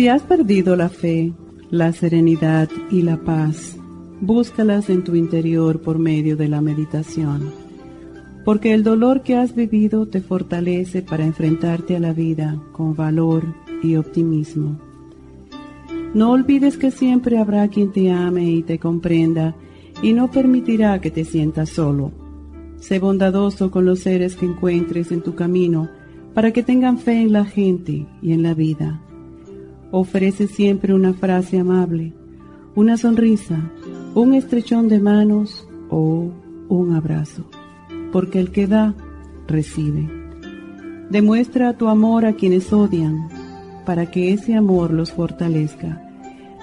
Si has perdido la fe, la serenidad y la paz, búscalas en tu interior por medio de la meditación, porque el dolor que has vivido te fortalece para enfrentarte a la vida con valor y optimismo. No olvides que siempre habrá quien te ame y te comprenda y no permitirá que te sientas solo. Sé bondadoso con los seres que encuentres en tu camino para que tengan fe en la gente y en la vida ofrece siempre una frase amable, una sonrisa, un estrechón de manos o un abrazo, porque el que da, recibe. Demuestra tu amor a quienes odian, para que ese amor los fortalezca.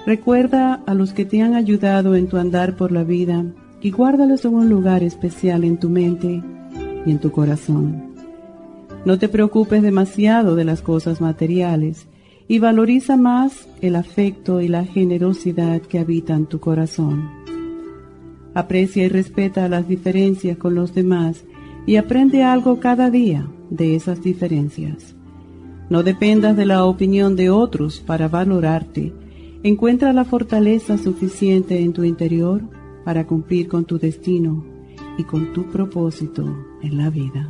Recuerda a los que te han ayudado en tu andar por la vida y guárdalos en un lugar especial en tu mente y en tu corazón. No te preocupes demasiado de las cosas materiales, y valoriza más el afecto y la generosidad que habitan tu corazón. Aprecia y respeta las diferencias con los demás y aprende algo cada día de esas diferencias. No dependas de la opinión de otros para valorarte. Encuentra la fortaleza suficiente en tu interior para cumplir con tu destino y con tu propósito en la vida.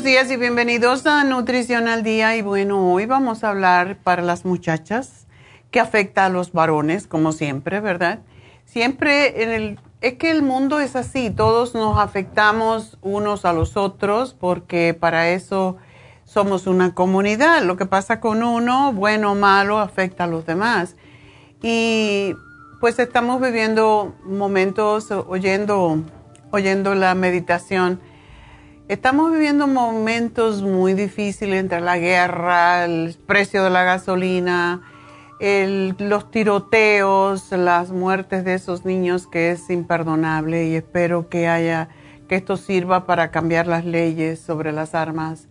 Buenos días y bienvenidos a Nutrición al Día. Y bueno, hoy vamos a hablar para las muchachas que afecta a los varones, como siempre, ¿verdad? Siempre en el, es que el mundo es así, todos nos afectamos unos a los otros porque para eso somos una comunidad. Lo que pasa con uno, bueno o malo, afecta a los demás. Y pues estamos viviendo momentos oyendo, oyendo la meditación Estamos viviendo momentos muy difíciles entre la guerra, el precio de la gasolina, los tiroteos, las muertes de esos niños que es imperdonable y espero que haya que esto sirva para cambiar las leyes sobre las armas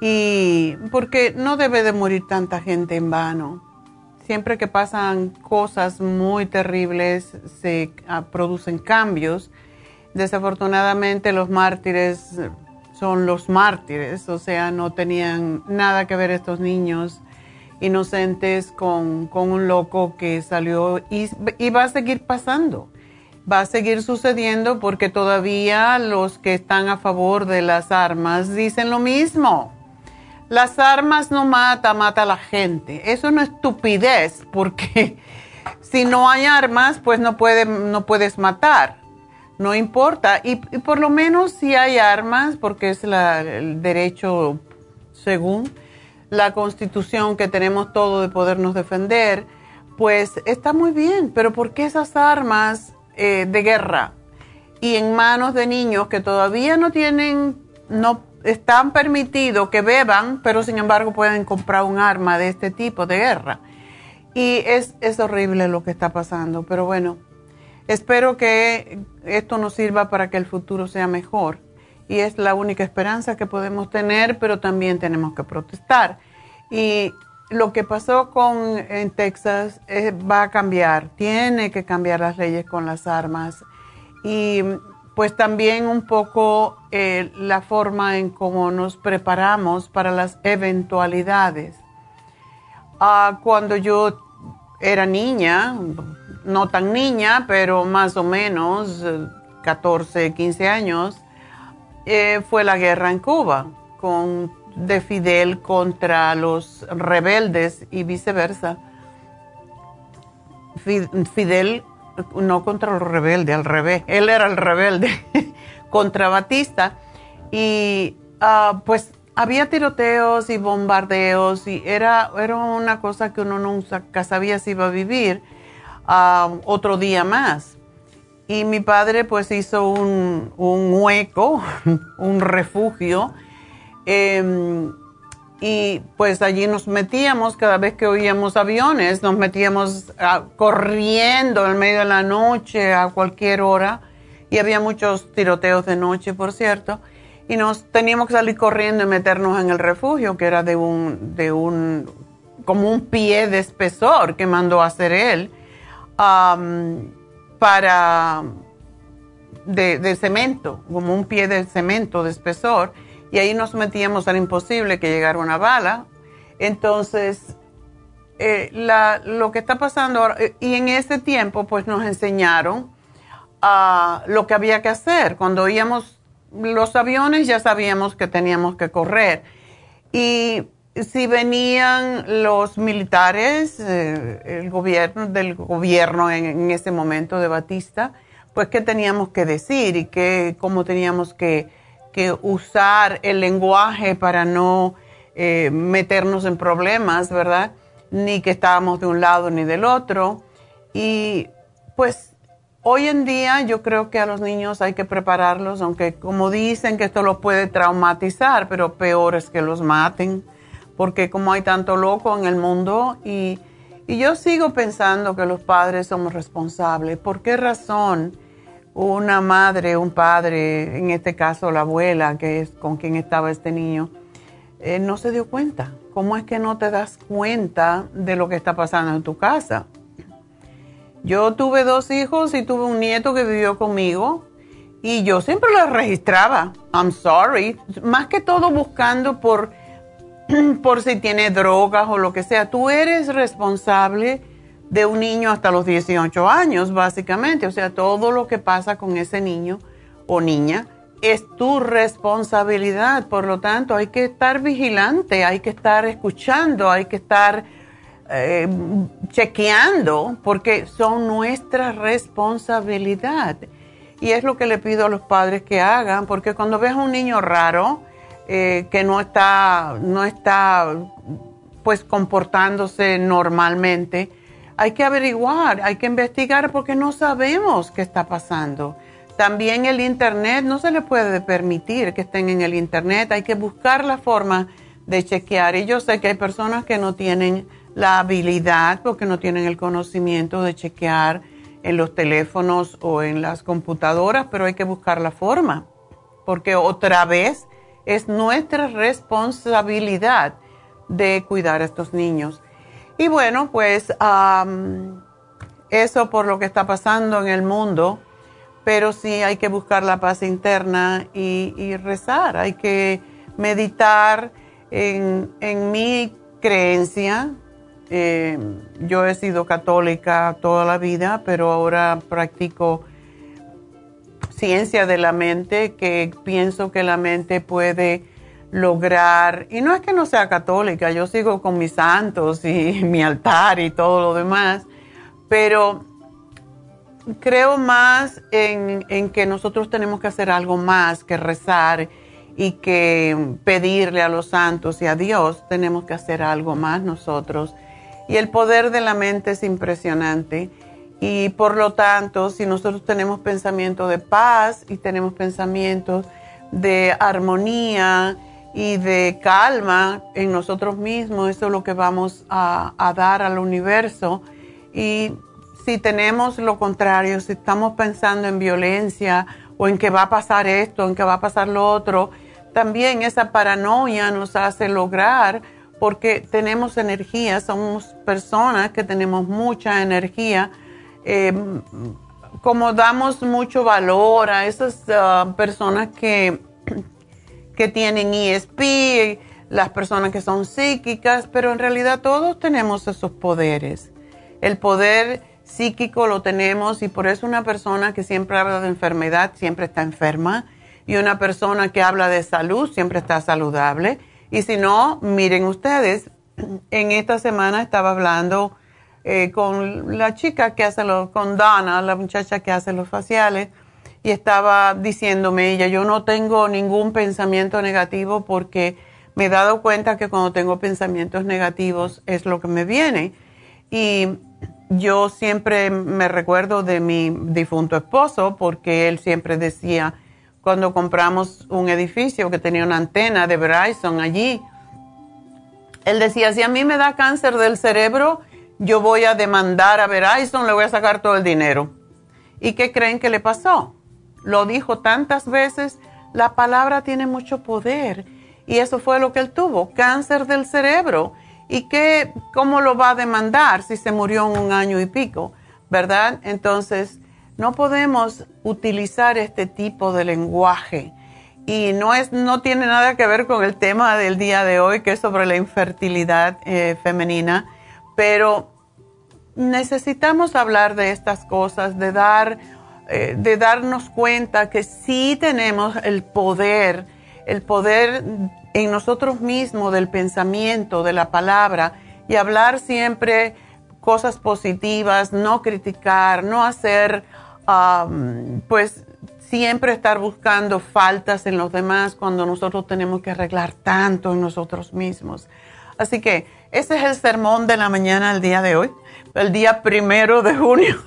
y porque no debe de morir tanta gente en vano. Siempre que pasan cosas muy terribles se ah, producen cambios Desafortunadamente los mártires son los mártires, o sea, no tenían nada que ver estos niños inocentes con, un loco que salió y, y va a seguir pasando. Va a seguir sucediendo porque todavía los que están a favor de las armas dicen lo mismo. Las armas no mata, mata a la gente. Eso no es estupidez, porque si no hay armas, pues no, puede, no puedes matar. No importa. Y, por lo menos si hay armas, porque es el derecho según la constitución que tenemos todo de podernos defender, pues está muy bien. Pero ¿por qué esas armas eh, de guerra y en manos de niños que todavía no tienen, no están permitidos que beban, pero sin embargo pueden comprar un arma de este tipo de guerra? Y es, es horrible lo que está pasando, pero bueno, espero que esto nos sirva para que el futuro sea mejor. Y es la única esperanza que podemos tener, pero también tenemos que protestar. Y lo que pasó con, en Texas eh, va a cambiar, tiene que cambiar las leyes con las armas. Y pues también un poco eh, la forma en cómo nos preparamos para las eventualidades cuando yo era niña, no tan niña, pero más o menos 14, eh, 15 años, eh, fue la guerra en Cuba con, de Fidel contra los rebeldes y viceversa. Fidel no contra los rebeldes, al revés, él era el rebelde contra Batista y ah, pues había tiroteos y bombardeos y era, era una cosa que uno nunca sabía si iba a vivir um, otro día más. Y mi padre pues hizo un, hueco, un refugio, em, y pues allí nos metíamos cada vez que oíamos aviones, nos metíamos ah, corriendo en medio de la noche a cualquier hora, y había muchos tiroteos de noche, por cierto. Y nos teníamos que salir corriendo y meternos en el refugio, que era de un, de un, como un pie de espesor que mandó a hacer él, para, de, cemento, como un pie de cemento de espesor, y ahí nos metíamos, era imposible que llegara una bala. Entonces, eh, lo que está pasando ahora, eh, y en ese tiempo, pues nos enseñaron uh, lo que había que hacer. Cuando íbamos los aviones ya sabíamos que teníamos que correr. Y si venían los militares, eh, el gobierno del gobierno en, ese momento de Batista, pues qué teníamos que decir y qué, cómo teníamos que, usar el lenguaje para no eh, meternos en problemas, ¿verdad? Ni que estábamos de un lado ni del otro. Y pues Hoy en día yo creo que a los niños hay que prepararlos, aunque como dicen que esto los puede traumatizar, pero peor es que los maten, porque como hay tanto loco en el mundo y, yo sigo pensando que los padres somos responsables. ¿Por qué razón una madre, un padre, en este caso la abuela, que es con quien estaba este niño, eh, no se dio cuenta? ¿Cómo es que no te das cuenta de lo que está pasando en tu casa? Yo tuve dos hijos y tuve un nieto que vivió conmigo y yo siempre lo registraba. I'm sorry. Más que todo buscando por, por si tiene drogas o lo que sea. Tú eres responsable de un niño hasta los 18 años, básicamente. O sea, todo lo que pasa con ese niño o niña es tu responsabilidad. Por lo tanto, hay que estar vigilante, hay que estar escuchando, hay que estar eh, chequeando porque son nuestra responsabilidad. Y es lo que le pido a los padres que hagan, porque cuando ves a un niño raro eh, que no está, no está pues comportándose normalmente, hay que averiguar, hay que investigar porque no sabemos qué está pasando. También el Internet, no se le puede permitir que estén en el Internet, hay que buscar la forma de chequear. Y yo sé que hay personas que no tienen la habilidad porque no tienen el conocimiento de chequear en los teléfonos o en las computadoras, pero hay que buscar la forma, porque otra vez es nuestra responsabilidad de cuidar a estos niños. Y bueno, pues eso por lo que está pasando en el mundo, pero sí hay que buscar la paz interna y, rezar, hay que meditar en, en mi creencia, eh, yo he sido católica toda la vida, pero ahora practico ciencia de la mente, que pienso que la mente puede lograr, y no es que no sea católica, yo sigo con mis santos y mi altar y todo lo demás, pero creo más en, en, que nosotros tenemos que hacer algo más que rezar y que pedirle a los santos y a Dios, tenemos que hacer algo más nosotros. Y el poder de la mente es impresionante. Y por lo tanto, si nosotros tenemos pensamientos de paz y tenemos pensamientos de armonía, y de calma en nosotros mismos, eso es lo que vamos a, dar al universo. Y si tenemos lo contrario, si estamos pensando en violencia o en que va a pasar esto, en que va a pasar lo otro, también esa paranoia nos hace lograr, porque tenemos energía, somos personas que tenemos mucha energía, eh, como damos mucho valor a esas ah, personas que que tienen ESP, las personas que son psíquicas, pero en realidad todos tenemos esos poderes. El poder psíquico lo tenemos y por eso una persona que siempre habla de enfermedad siempre está enferma y una persona que habla de salud siempre está saludable. Y si no, miren ustedes, en esta semana estaba hablando eh, con la chica que hace los, con Dana, la muchacha que hace los faciales, y estaba diciéndome ella, yo no tengo ningún pensamiento negativo porque me he dado cuenta que cuando tengo pensamientos negativos es lo que me viene. Y yo siempre me recuerdo de mi difunto esposo porque él siempre decía, cuando compramos un edificio que tenía una antena de Verizon allí, él decía, si a mí me da cáncer del cerebro, yo voy a demandar a Verizon, le voy a sacar todo el dinero. ¿Y qué creen que le pasó? lo dijo tantas veces, la palabra tiene mucho poder. Y eso fue lo que él tuvo, cáncer del cerebro. ¿Y qué, cómo lo va a demandar si se murió en un año y pico? ¿Verdad? Entonces, no podemos utilizar este tipo de lenguaje. Y no, es, no tiene nada que ver con el tema del día de hoy, que es sobre la infertilidad eh, femenina, pero necesitamos hablar de estas cosas, de dar eh, de darnos cuenta que sí tenemos el poder, el poder en nosotros mismos del pensamiento, de la palabra y hablar siempre cosas positivas, no criticar, no hacer, pues siempre estar buscando faltas en los demás cuando nosotros tenemos que arreglar tanto en nosotros mismos. Así que ese es el sermón de la mañana el día de hoy, el día primero de junio.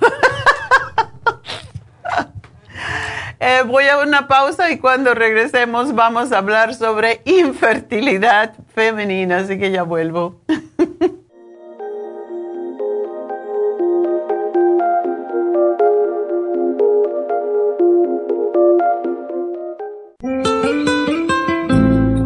Eh, voy a una pausa y cuando regresemos vamos a hablar sobre infertilidad femenina, así que ya vuelvo.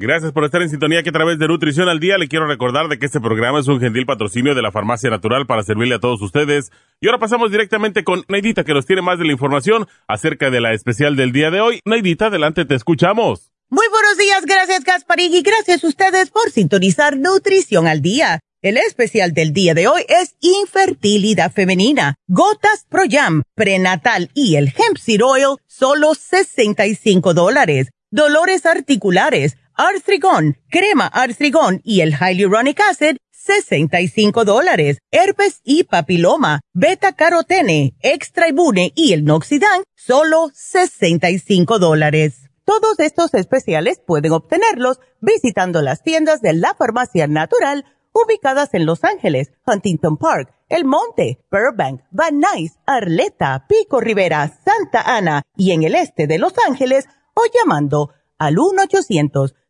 Gracias por estar en sintonía que a través de Nutrición al Día le quiero recordar de que este programa es un gentil patrocinio de la Farmacia Natural para servirle a todos ustedes. Y ahora pasamos directamente con Neidita que nos tiene más de la información acerca de la especial del día de hoy. Neidita, adelante, te escuchamos. Muy buenos días, gracias Gasparín y gracias a ustedes por sintonizar Nutrición al Día. El especial del día de hoy es infertilidad femenina, gotas Pro Jam, prenatal y el hemp seed oil, solo 65 dólares. Dolores articulares, Artrigón, crema Artrigón y el Hyaluronic Acid, 65 dólares. Herpes y papiloma, beta carotene, extra ibune y el noxidan, solo 65 dólares. Todos estos especiales pueden obtenerlos visitando las tiendas de la farmacia natural ubicadas en Los Ángeles, Huntington Park, El Monte, Burbank, Van Nuys, Arleta, Pico Rivera, Santa Ana y en el este de Los Ángeles o llamando al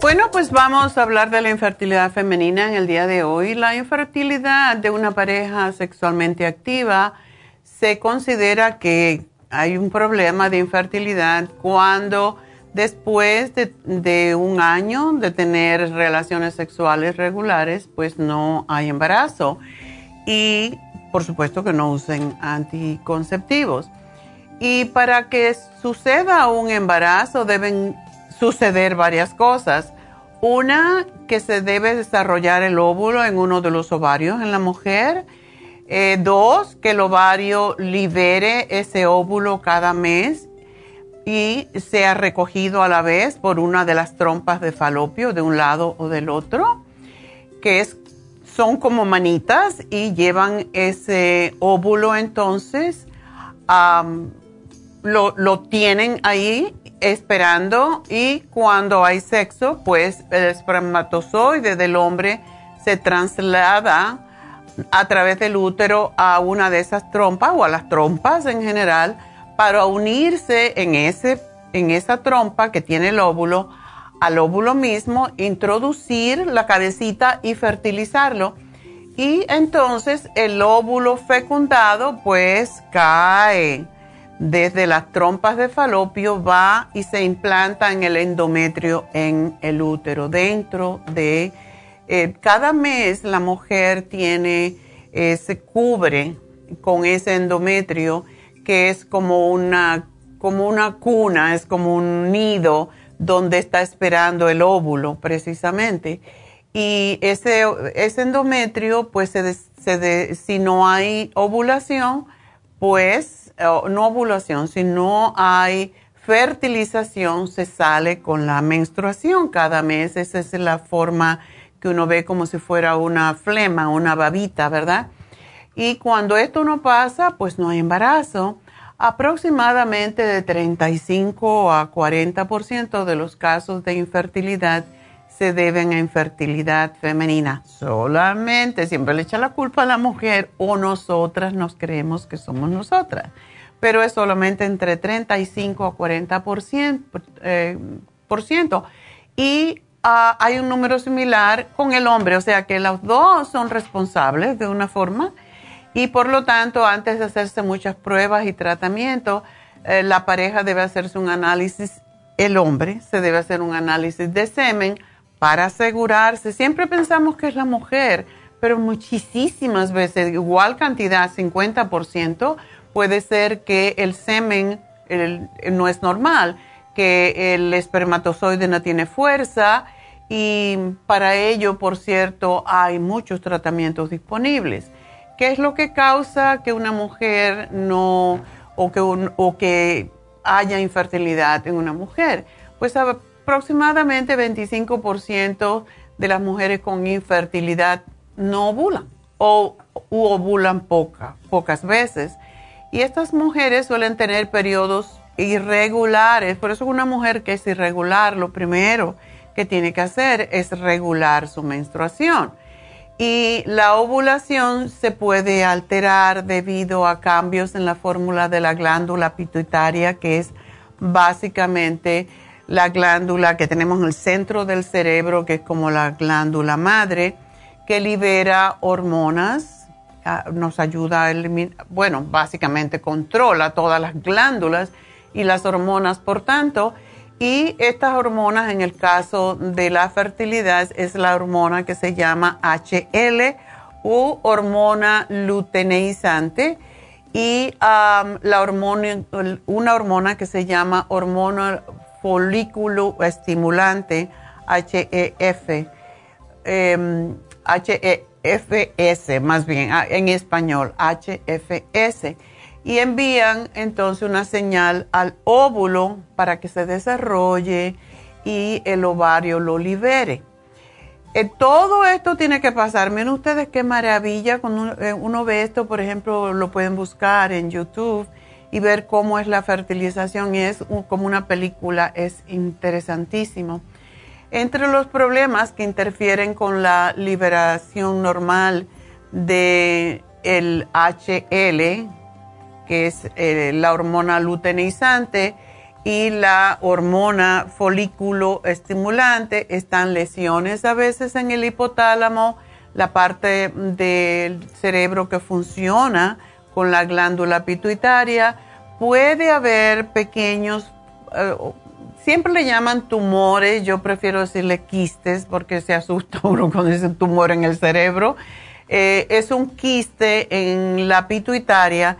Bueno, pues vamos a hablar de la infertilidad femenina en el día de hoy. La infertilidad de una pareja sexualmente activa se considera que hay un problema de infertilidad cuando después de, un año de tener relaciones sexuales regulares, pues no hay embarazo. Y por supuesto que no usen anticonceptivos. Y para que suceda un embarazo deben suceder varias cosas. Una, que se debe desarrollar el óvulo en uno de los ovarios en la mujer. Eh, dos, que el ovario libere ese óvulo cada mes y sea recogido a la vez por una de las trompas de falopio de un lado o del otro, que es, son como manitas y llevan ese óvulo entonces, lo, lo tienen ahí esperando y cuando hay sexo, pues el espermatozoide del hombre se traslada a través del útero a una de esas trompas o a las trompas en general para unirse en, ese, en esa trompa que tiene el óvulo al óvulo mismo, introducir la cabecita y fertilizarlo. Y entonces el óvulo fecundado pues cae desde las trompas de falopio va y se implanta en el endometrio en el útero. Dentro de eh, cada mes la mujer tiene, eh, se cubre con ese endometrio que es como una, como una cuna, es como un nido donde está esperando el óvulo precisamente. Y ese, ese endometrio, pues si no hay ovulación, pues no ovulación, si no hay fertilización, se sale con la menstruación cada mes. Esa es la forma que uno ve como si fuera una flema, una babita, ¿verdad? Y cuando esto no pasa, pues no hay embarazo. Aproximadamente de 35 a 40% de los casos de infertilidad se deben a infertilidad femenina. Solamente siempre le echa la culpa a la mujer o nosotras nos creemos que somos nosotras. Pero es solamente entre 35 a 40 eh, por ciento. Y ah, hay un número similar con el hombre, o sea que los dos son responsables de una forma. Y por lo tanto, antes de hacerse muchas pruebas y tratamientos, eh, la pareja debe hacerse un análisis, el hombre se debe hacer un análisis de semen para asegurarse. Siempre pensamos que es la mujer, pero muchísimas veces, igual cantidad, 50%, puede ser que el semen no es normal, que el espermatozoide no tiene fuerza y para ello, por cierto, hay muchos tratamientos disponibles. ¿Qué es lo que causa que una mujer no o que, o que haya infertilidad en una mujer? Pues aproximadamente 25% de las mujeres con infertilidad no ovulan o ovulan pocas veces. Y estas mujeres suelen tener periodos irregulares. Por eso una mujer que es irregular, lo primero que tiene que hacer es regular su menstruación. Y la ovulación se puede alterar debido a cambios en la fórmula de la glándula pituitaria, que es básicamente la glándula que tenemos en el centro del cerebro, que es como la glándula madre, que libera hormonas, ah, nos ayuda a eliminar, bueno, básicamente controla todas las glándulas y las hormonas, por tanto, y estas hormonas, en el caso de la fertilidad, es la hormona que se llama HL u hormona luteneizante y la hormona, una hormona que se llama hormona folículo estimulante HEF, HEFS, más bien ah, en español, HFS. y envían entonces una señal al óvulo para que se desarrolle y el ovario lo libere. Eh, todo esto tiene que pasar. Miren ustedes qué maravilla. Cuando eh, uno, ve esto, por ejemplo, lo pueden buscar en YouTube y ver cómo es la fertilización. Y es como una película, es interesantísimo. Entre los problemas que interfieren con la liberación normal de el HL, que es eh, la hormona luteinizante, y la hormona folículo estimulante, están lesiones a veces en el hipotálamo, la parte del cerebro que funciona con la glándula pituitaria, puede haber pequeños, eh, siempre le llaman tumores, yo prefiero decirle quistes porque se asusta uno cuando dice tumor en el cerebro. Eh, es un quiste en la pituitaria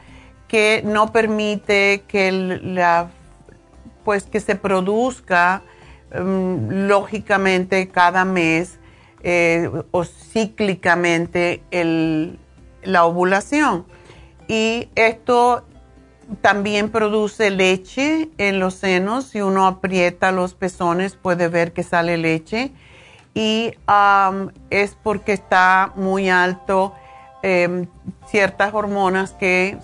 que no permite que la pues que se produzca em, lógicamente cada mes eh, o cíclicamente la ovulación. Y esto también produce leche en los senos. Si uno aprieta los pezones puede ver que sale leche. Y es porque está muy alto em, ciertas hormonas que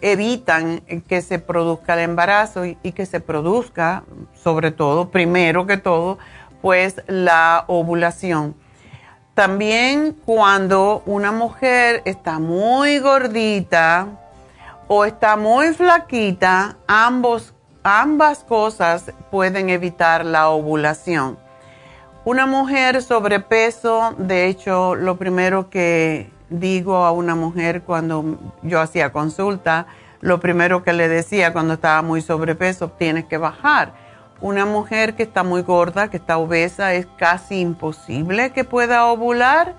evitan que se produzca el embarazo y, que se produzca, sobre todo, primero que todo, pues la ovulación. También cuando una mujer está muy gordita o está muy flaquita, ambos, ambas cosas pueden evitar la ovulación. Una mujer sobrepeso, de hecho, lo primero que digo a una mujer cuando yo hacía consulta, lo primero que le decía cuando estaba muy sobrepeso, tienes que bajar. Una mujer que está muy gorda, que está obesa, es casi imposible que pueda ovular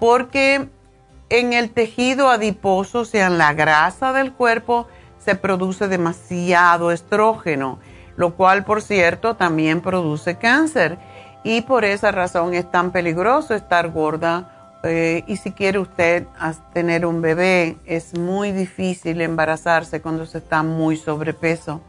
porque en el tejido adiposo, sea, en la grasa del cuerpo, se produce demasiado estrógeno, lo cual, por cierto, también produce cáncer. Y por esa razón es tan peligroso estar gorda eh, y si quiere usted tener un bebé, es muy difícil embarazarse cuando se está muy sobrepeso.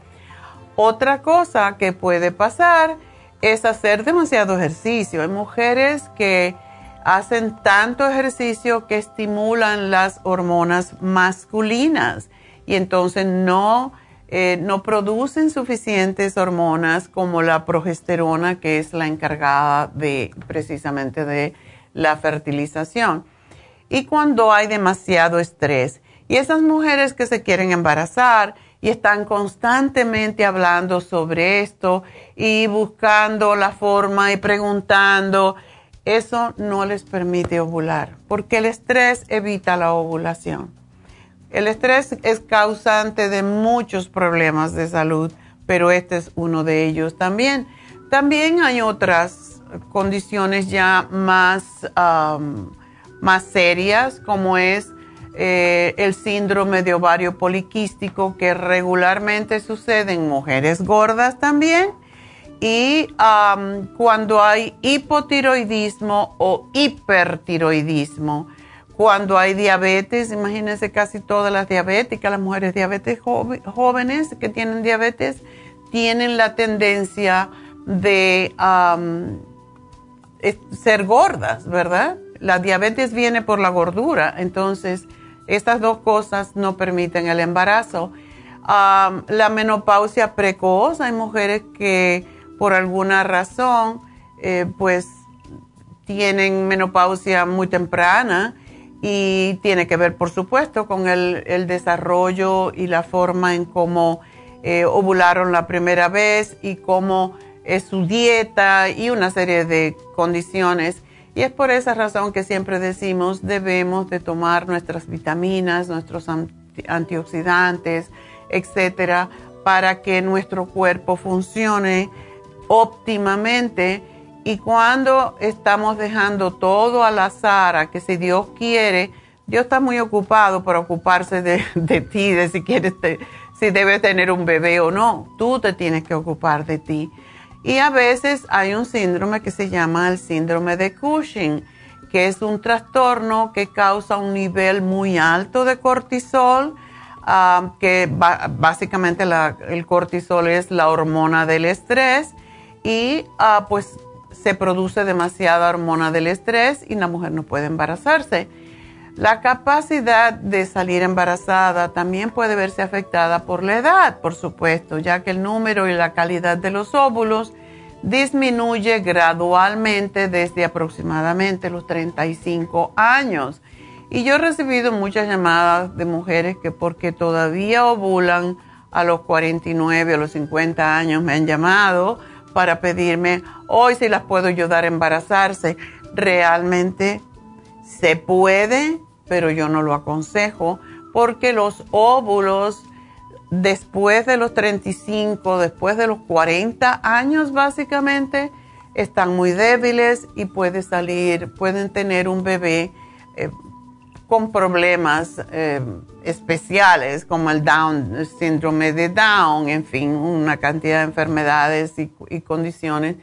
Otra cosa que puede pasar es hacer demasiado ejercicio. Hay mujeres que hacen tanto ejercicio que estimulan las hormonas masculinas y entonces no, eh, no producen suficientes hormonas como la progesterona, que es la encargada de precisamente de la fertilización. Y cuando hay demasiado estrés. Y esas mujeres que se quieren embarazar y están constantemente hablando sobre esto y buscando la forma y preguntando, eso no les permite ovular, porque el estrés evita la ovulación. El estrés es causante de muchos problemas de salud, pero este es uno de ellos también. También hay otras condiciones ya más, más serias, como es eh, el síndrome de ovario poliquístico, que regularmente sucede en mujeres gordas también. Y cuando hay hipotiroidismo o hipertiroidismo, cuando hay diabetes, imagínense casi todas las diabéticas, las mujeres diabetes jóvenes que tienen diabetes, tienen la tendencia de ser gordas, ¿verdad? La diabetes viene por la gordura, entonces estas dos cosas no permiten el embarazo. la menopausia precoz, hay mujeres que por alguna razón eh, pues tienen menopausia muy temprana y tiene que ver por supuesto con el, desarrollo y la forma en cómo eh, ovularon la primera vez y cómo es su dieta y una serie de condiciones. Y es por esa razón que siempre decimos debemos de tomar nuestras vitaminas, nuestros antioxidantes, etcétera, para que nuestro cuerpo funcione óptimamente. Y cuando estamos dejando todo al azar, a que si Dios quiere, Dios está muy ocupado por ocuparse de, ti, de si quieres, si debes tener un bebé o no. Tú te tienes que ocupar de ti. Y a veces hay un síndrome que se llama el síndrome de Cushing, que es un trastorno que causa un nivel muy alto de cortisol ah, que básicamente el cortisol es la hormona del estrés y ah, pues se produce demasiada hormona del estrés y la mujer no puede embarazarse. La capacidad de salir embarazada también puede verse afectada por la edad, por supuesto, ya que el número y la calidad de los óvulos disminuye gradualmente desde aproximadamente los 35 años. Y yo he recibido muchas llamadas de mujeres que porque todavía ovulan a los 49 o los 50 años me han llamado para pedirme hoy si las puedo ayudar a embarazarse. Realmente se puede, pero yo no lo aconsejo porque los óvulos después de los 35, después de los 40 años básicamente, están muy débiles y puede salir, pueden tener un bebé eh, con problemas eh, especiales como el Down, síndrome de Down, en fin, una cantidad de enfermedades y, y condiciones.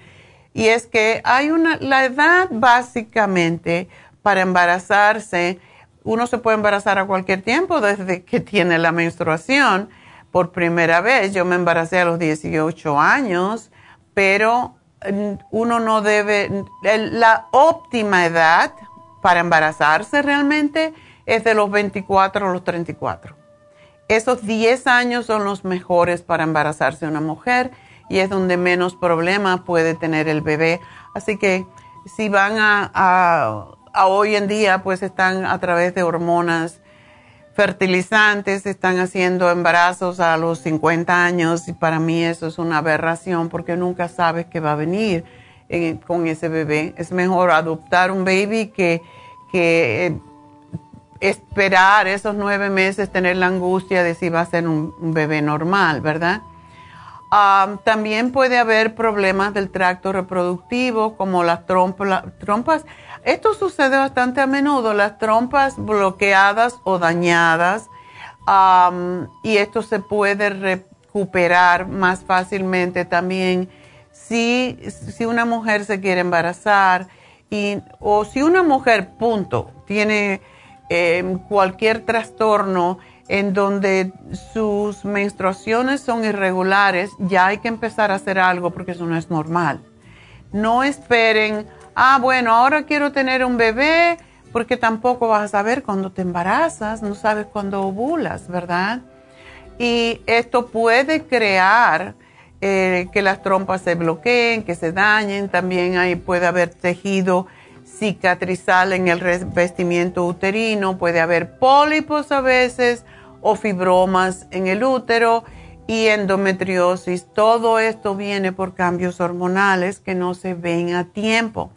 Y es que hay una, la edad básicamente para embarazarse, uno se puede embarazar a cualquier tiempo desde que tiene la menstruación por primera vez. Yo me embaracé a los 18 años, pero mm, uno no debe, la óptima edad para embarazarse realmente es de los 24 a los 34. Esos 10 años son los mejores para embarazarse una mujer y es donde menos problemas puede tener el bebé. Así que si van a, a hoy en día, pues están a través de hormonas fertilizantes, están haciendo embarazos a los 50 años y para mí eso es una aberración porque nunca sabes qué va a venir eh, con ese bebé. Es mejor adoptar un baby que, que eh, esperar esos nueve meses, tener la angustia de si va a ser un, bebé normal, ¿verdad? también puede haber problemas del tracto reproductivo como las trompas esto sucede bastante a menudo, las trompas bloqueadas o dañadas, y esto se puede recuperar más fácilmente también si, si una mujer se quiere embarazar y, o si una mujer, punto, tiene em, cualquier trastorno en donde sus menstruaciones son irregulares, ya hay que empezar a hacer algo porque eso no es normal. No esperen ah, bueno, ahora quiero tener un bebé, porque tampoco vas a saber cuándo te embarazas, no sabes cuándo ovulas, ¿verdad? Y esto puede crear eh, que las trompas se bloqueen, que se dañen, también ahí puede haber tejido cicatrizal en el revestimiento uterino, puede haber pólipos a veces o fibromas en el útero y endometriosis. Todo esto viene por cambios hormonales que no se ven a tiempo.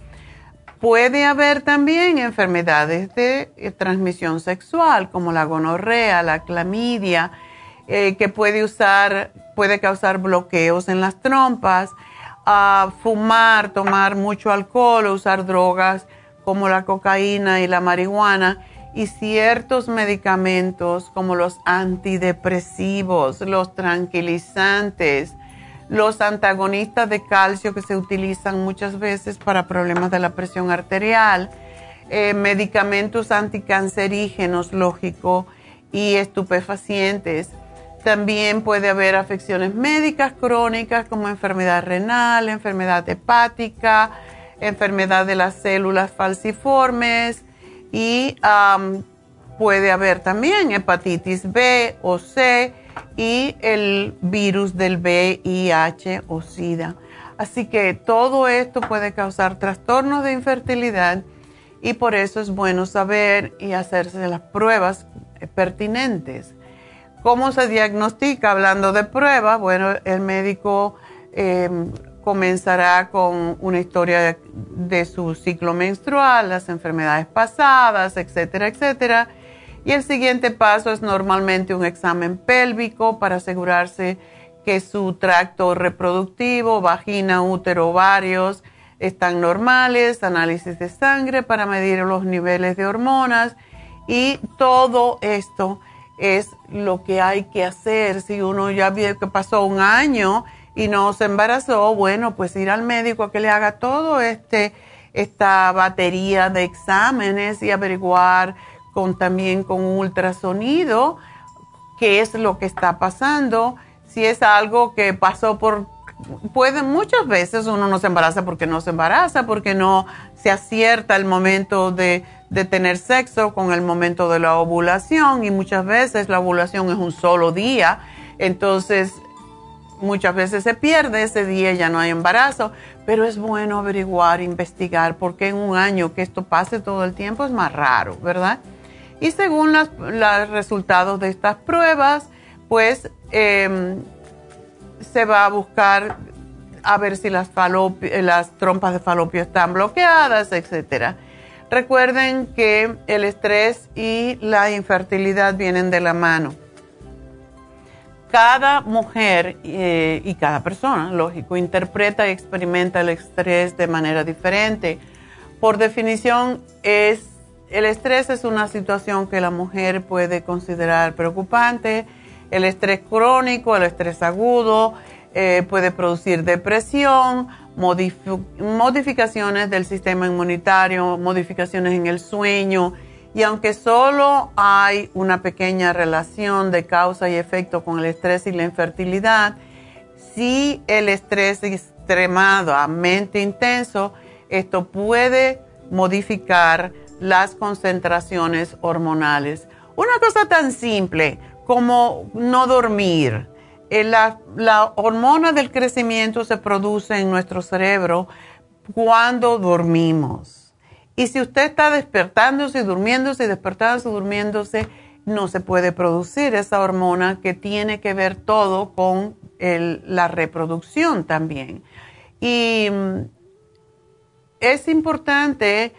Puede haber también enfermedades de eh, transmisión sexual como la gonorrea, la clamidia, eh, que puede, usar, puede causar bloqueos en las trompas, fumar, tomar mucho alcohol usar drogas como la cocaína y la marihuana y ciertos medicamentos como los antidepresivos, los tranquilizantes, los antagonistas de calcio que se utilizan muchas veces para problemas de la presión arterial, eh, medicamentos anticancerígenos, lógico, y estupefacientes. También puede haber afecciones médicas crónicas como enfermedad renal, enfermedad hepática, enfermedad de las células falciformes y puede haber también hepatitis B o C y el virus del VIH o SIDA. Así que todo esto puede causar trastornos de infertilidad y por eso es bueno saber y hacerse las pruebas pertinentes. ¿Cómo se diagnostica? Hablando de pruebas, bueno, el médico em, comenzará con una historia de, de su ciclo menstrual, las enfermedades pasadas, etcétera, etcétera y el siguiente paso es normalmente un examen pélvico para asegurarse que su tracto reproductivo, vagina, útero, ovarios están normales, análisis de sangre para medir los niveles de hormonas y todo esto es lo que hay que hacer. Si uno ya vio que pasó un año y no se embarazó, bueno, pues ir al médico a que le haga todo este esta batería de exámenes y averiguar con también con ultrasonido qué es lo que está pasando, si es algo que pasó por puede muchas veces uno no se embaraza porque no se embaraza, porque no se acierta el momento de, de, tener sexo con el momento de la ovulación y muchas veces la ovulación es un solo día, entonces muchas veces se pierde ese día, ya no hay embarazo, pero es bueno averiguar, investigar, porque en un año que esto pase todo el tiempo es más raro, ¿verdad? Y según los resultados de estas pruebas, pues em, se va a buscar a ver si las, trompas de falopio están bloqueadas, etc. Recuerden que el estrés y la infertilidad vienen de la mano cada mujer eh, y cada persona, lógico, interpreta y experimenta el estrés de manera diferente. Por definición, es, el estrés es una situación que la mujer puede considerar preocupante. El estrés crónico, el estrés agudo, eh, puede producir depresión, modificaciones del sistema inmunitario, modificaciones en el sueño y aunque solo hay una pequeña relación de causa y efecto con el estrés y la infertilidad, si el estrés es extremadamente intenso, esto puede modificar las concentraciones hormonales. Una cosa tan simple como no dormir. Eh, la, hormona del crecimiento se produce en nuestro cerebro cuando dormimos y si usted está despertándose y durmiéndose y despertándose y durmiéndose, no se puede producir esa hormona que tiene que ver todo con la reproducción también. Y mm, es importante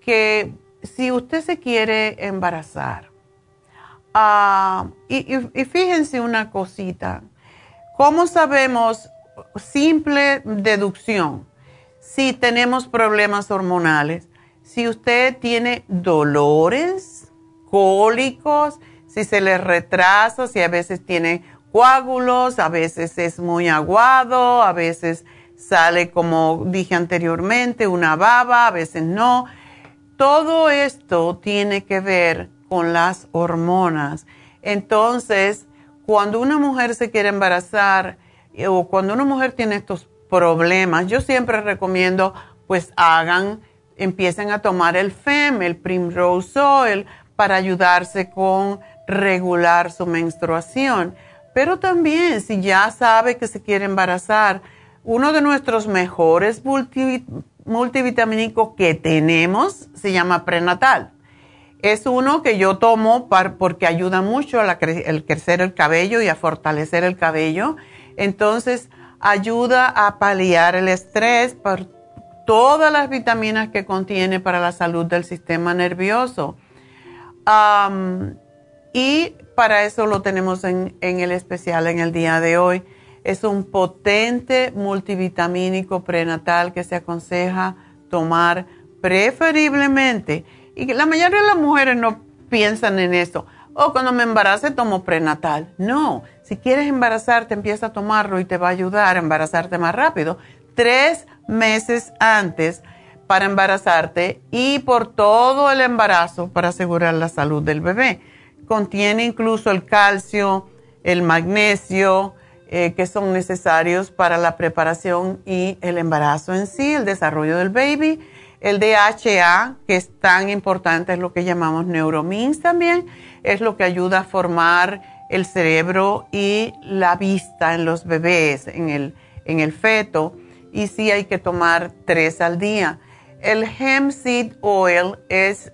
que si usted se quiere embarazar, ah, y, y fíjense una cosita, ¿cómo sabemos? Simple deducción, si tenemos problemas hormonales si usted tiene dolores, cólicos, si se le retrasa, si a veces tiene coágulos, a veces es muy aguado, a veces sale, como dije anteriormente, una baba, a veces no. Todo esto tiene que ver con las hormonas. Entonces, cuando una mujer se quiere embarazar eh, o cuando una mujer tiene estos problemas, yo siempre recomiendo pues hagan empiecen a tomar el FEM, el Primrose Oil, para ayudarse con regular su menstruación. Pero también, si ya sabe que se quiere embarazar, uno de nuestros mejores multivitamínicos que tenemos se llama prenatal. Es uno que yo tomo porque ayuda mucho a crecer el cabello y a fortalecer el cabello. Entonces, ayuda a paliar el estrés por todas las vitaminas que contiene para la salud del sistema nervioso. y para eso lo tenemos en, el especial en el día de hoy. Es un potente multivitamínico prenatal que se aconseja tomar preferiblemente. Y la mayoría de las mujeres no piensan en eso. O oh, cuando me embarace tomo prenatal. No, si quieres embarazarte empieza a tomarlo y te va a ayudar a embarazarte más rápido. Tres meses antes para embarazarte y por todo el embarazo para asegurar la salud del bebé. Contiene incluso el calcio, el magnesio, eh, que son necesarios para la preparación y el embarazo en sí, el desarrollo del baby. El DHA, que es tan importante, es lo que llamamos neuromins también, es lo que ayuda a formar el cerebro y la vista en los bebés, en el, en el feto y sí hay que tomar tres al día. El hemp seed oil es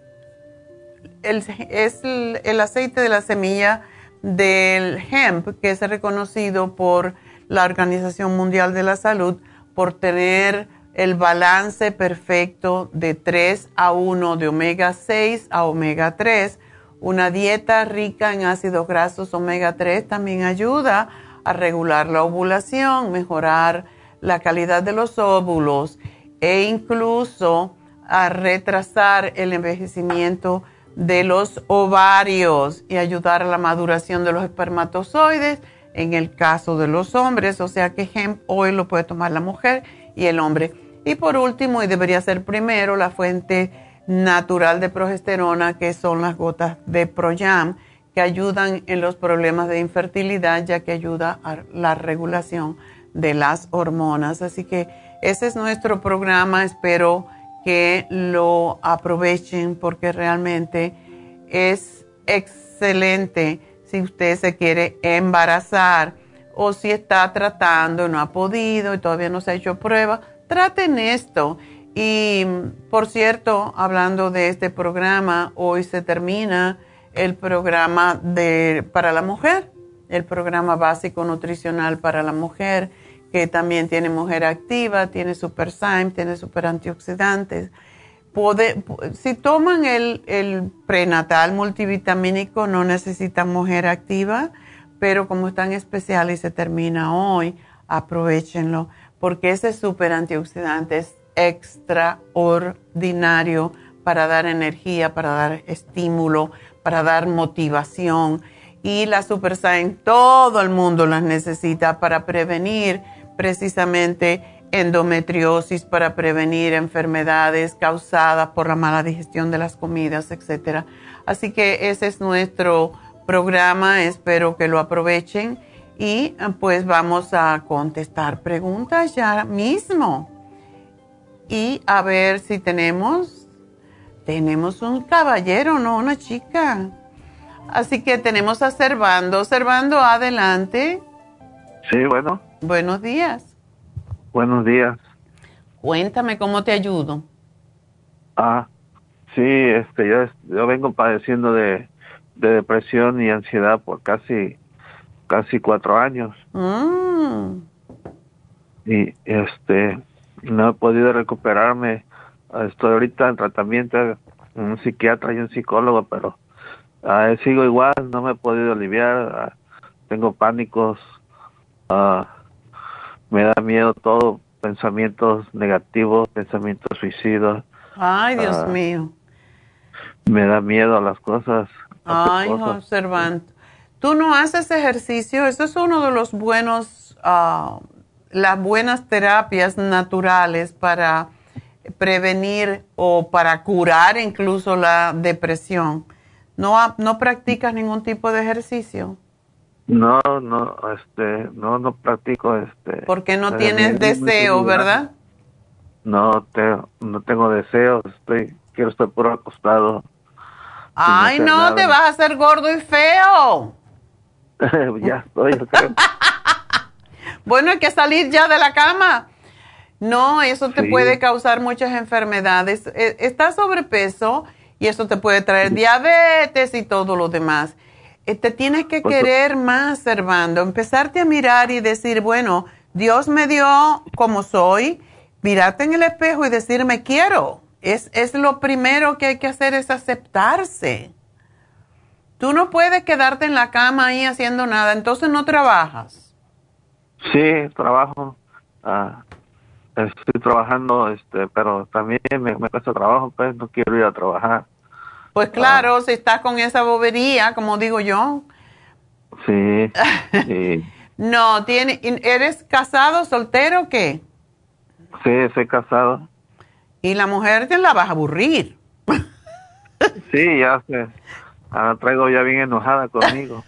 el, es el, aceite de la semilla del hemp que es reconocido por la Organización Mundial de la Salud por tener el balance perfecto de 3 a 1 de omega 6 a omega 3. Una dieta rica en ácidos grasos omega 3 también ayuda a regular la ovulación, mejorar la calidad de los óvulos e incluso a retrasar el envejecimiento de los ovarios y ayudar a la maduración de los espermatozoides en el caso de los hombres, o sea que hemp oil lo puede tomar la mujer y el hombre. Y por último, y debería ser primero, la fuente natural de progesterona, que son las gotas de Proyam, que ayudan en los problemas de infertilidad, ya que ayuda a la regulación de las hormonas. Así que ese es nuestro programa. Espero que lo aprovechen porque realmente es excelente si usted se quiere embarazar o si está tratando y no ha podido y todavía no se ha hecho prueba, traten esto. Y por cierto, hablando de este programa, hoy se termina el programa de, para la mujer, el programa básico nutricional para la mujer, que también tiene mujer activa, tiene super tiene super antioxidantes. si toman el, el, prenatal multivitamínico, no necesitan mujer activa, pero como es tan especial y se termina hoy, aprovechenlo, porque ese super antioxidante es extraordinario para dar energía, para dar estímulo, para dar motivación. Y la Super todo el mundo las necesita para prevenir precisamente endometriosis, para prevenir enfermedades causadas por la mala digestión de las comidas, etc. Así que ese es nuestro programa, espero que lo aprovechen y pues vamos a contestar preguntas ya mismo. Y a ver si tenemos tenemos un caballero, no una chica. Así que tenemos a Servando. Servando, adelante. Sí, bueno. Buenos días. Buenos días. Cuéntame cómo te ayudo. Ah, sí, este, yo, yo vengo padeciendo de, depresión y ansiedad por casi, casi cuatro años. Mm. Y este, no he podido recuperarme Estoy ahorita en tratamiento, un psiquiatra y un psicólogo, pero uh, sigo igual, no me he podido aliviar, ah, tengo pánicos, uh, me da miedo todo, pensamientos negativos, pensamientos suicidas. Ay, Dios mío. Me da miedo a las cosas. Ay, observante. Tú no haces ejercicio, eso es uno de los buenos, las buenas terapias naturales para prevenir o para curar incluso la depresión. ¿No, no practicas ningún tipo de ejercicio? No, no, este, no, no practico, este. Porque no tienes deseo, ¿verdad? No, no tengo deseos, estoy, quiero estar por acostado. Ay, no, te vas a hacer gordo y feo. ya estoy, creo. bueno, hay que salir ya de la cama. No, eso te puede causar muchas enfermedades. E, estás sobrepeso y eso te puede traer diabetes y todo lo demás. Eh, te tienes que querer más, Servando. Empezarte a mirar y decir, bueno, Dios me dio como soy. Mirarte en el espejo y decirme quiero. Es, es lo primero que hay que hacer, es aceptarse. Tú no puedes quedarte en la cama ahí haciendo nada, entonces no trabajas. Sí, trabajo. Ah, estoy trabajando, este, pero también me, cuesta trabajo, pues no quiero ir a trabajar. Pues claro, ah. si estás con esa bobería, como digo yo. Sí. no, tiene, ¿eres casado, soltero o qué? Sí, soy casado. Y la mujer te la vas a aburrir. sí, ya sé. la traigo ya bien enojada conmigo.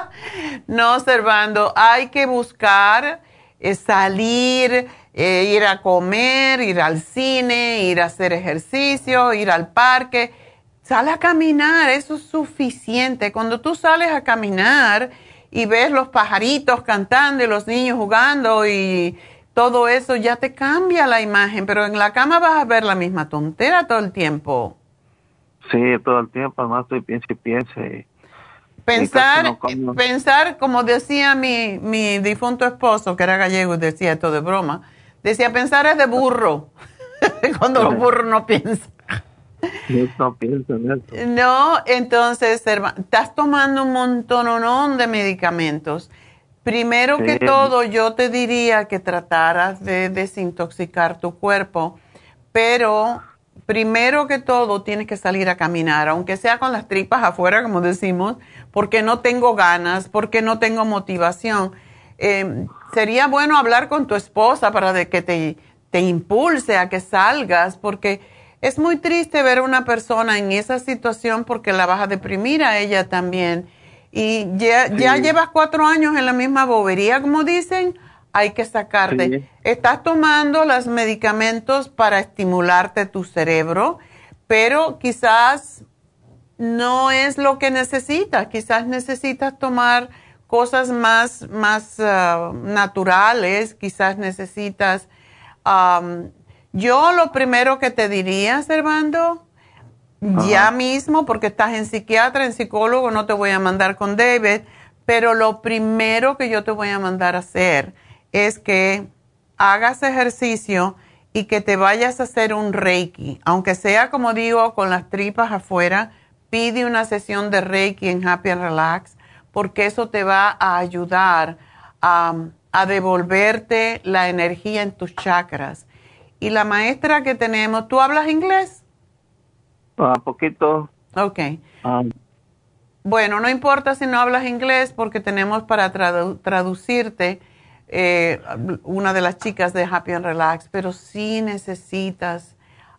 no, Servando, hay que buscar eh, salir eh, ir a comer, ir al cine, ir a hacer ejercicio, ir al parque. Sale a caminar, eso es suficiente. Cuando tú sales a caminar y ves los pajaritos cantando y los niños jugando y todo eso, ya te cambia la imagen, pero en la cama vas a ver la misma tontera todo el tiempo. Sí, todo el tiempo, además estoy piense y piense. Pensar, pensar, como decía mi, mi difunto esposo, que era gallego y decía esto de broma, Decía, pensar es de burro. Cuando los burros no piensan. No piensan eso. No, entonces, estás tomando un montón de medicamentos. Primero que todo, yo te diría que trataras de desintoxicar tu cuerpo, pero primero que todo tienes que salir a caminar, aunque sea con las tripas afuera, como decimos, porque no tengo ganas, porque no tengo motivación. Eh, sería bueno hablar con tu esposa para de que te, te impulse a que salgas, porque es muy triste ver a una persona en esa situación porque la vas a deprimir a ella también. y ya, ya llevas cuatro años en la misma bobería, como dicen, hay que sacarte. Estás tomando los medicamentos para estimularte tu cerebro, pero quizás no es lo que necesitas. Quizás necesitas tomar cosas más, más ah, naturales, quizás necesitas... yo lo primero que te diría, Servando, ya mismo, porque estás en psiquiatra, en psicólogo, no te voy a mandar con David, pero lo primero que yo te voy a mandar a hacer es que hagas ejercicio y que te vayas a hacer un reiki, aunque sea como digo, con las tripas afuera, pide una sesión de reiki en Happy and Relax, porque eso te va a ayudar a, a devolverte la energía en tus chakras. Y la maestra que tenemos, ¿tú hablas inglés? Un poquito. Ok. Ah. Bueno, no importa si no hablas inglés porque tenemos para traducirte eh, una de las chicas de Happy and Relax, pero sí necesitas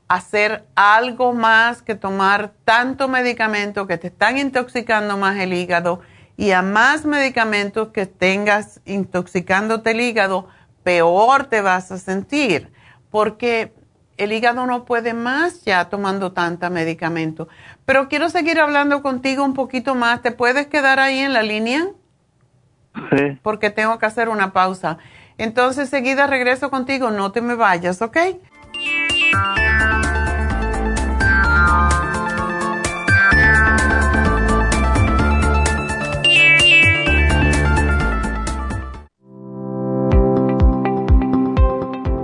hacer algo más que tomar tanto medicamento que te están intoxicando más el hígado y a más medicamentos que tengas intoxicándote el hígado, peor te vas a sentir, porque el hígado no puede más ya tomando tanta medicamento. Pero quiero seguir hablando contigo un poquito más. ¿Te puedes quedar ahí en la línea? Sí. Porque tengo que hacer una pausa. Entonces, seguida regreso contigo. No te me vayas, ¿ok?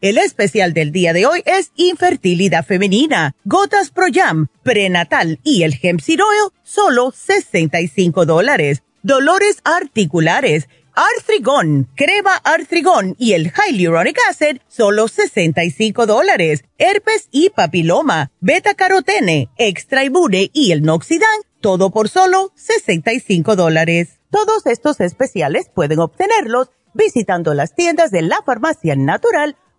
El especial del día de hoy es infertilidad femenina, gotas Pro Jam, prenatal y el Hemp Seed Oil, solo 65 dólares. Dolores articulares, Artrigón, crema Artrigón y el Hyaluronic Acid, solo 65 dólares. Herpes y papiloma, beta carotene, extra imune y el Noxidan, todo por solo 65 dólares. Todos estos especiales pueden obtenerlos visitando las tiendas de la farmacia natural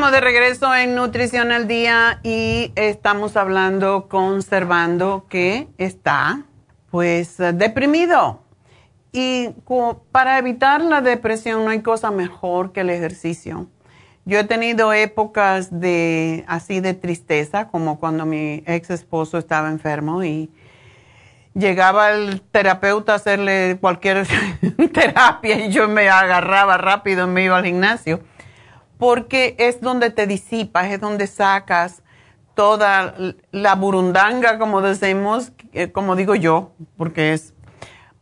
Estamos de regreso en Nutrición al Día y estamos hablando conservando que está pues deprimido. Y para evitar la depresión no hay cosa mejor que el ejercicio. Yo he tenido épocas de así de tristeza, como cuando mi ex esposo estaba enfermo y llegaba el terapeuta a hacerle cualquier terapia y yo me agarraba rápido y me iba al gimnasio porque es donde te disipas, es donde sacas toda la burundanga, como decimos, eh, como digo yo, porque es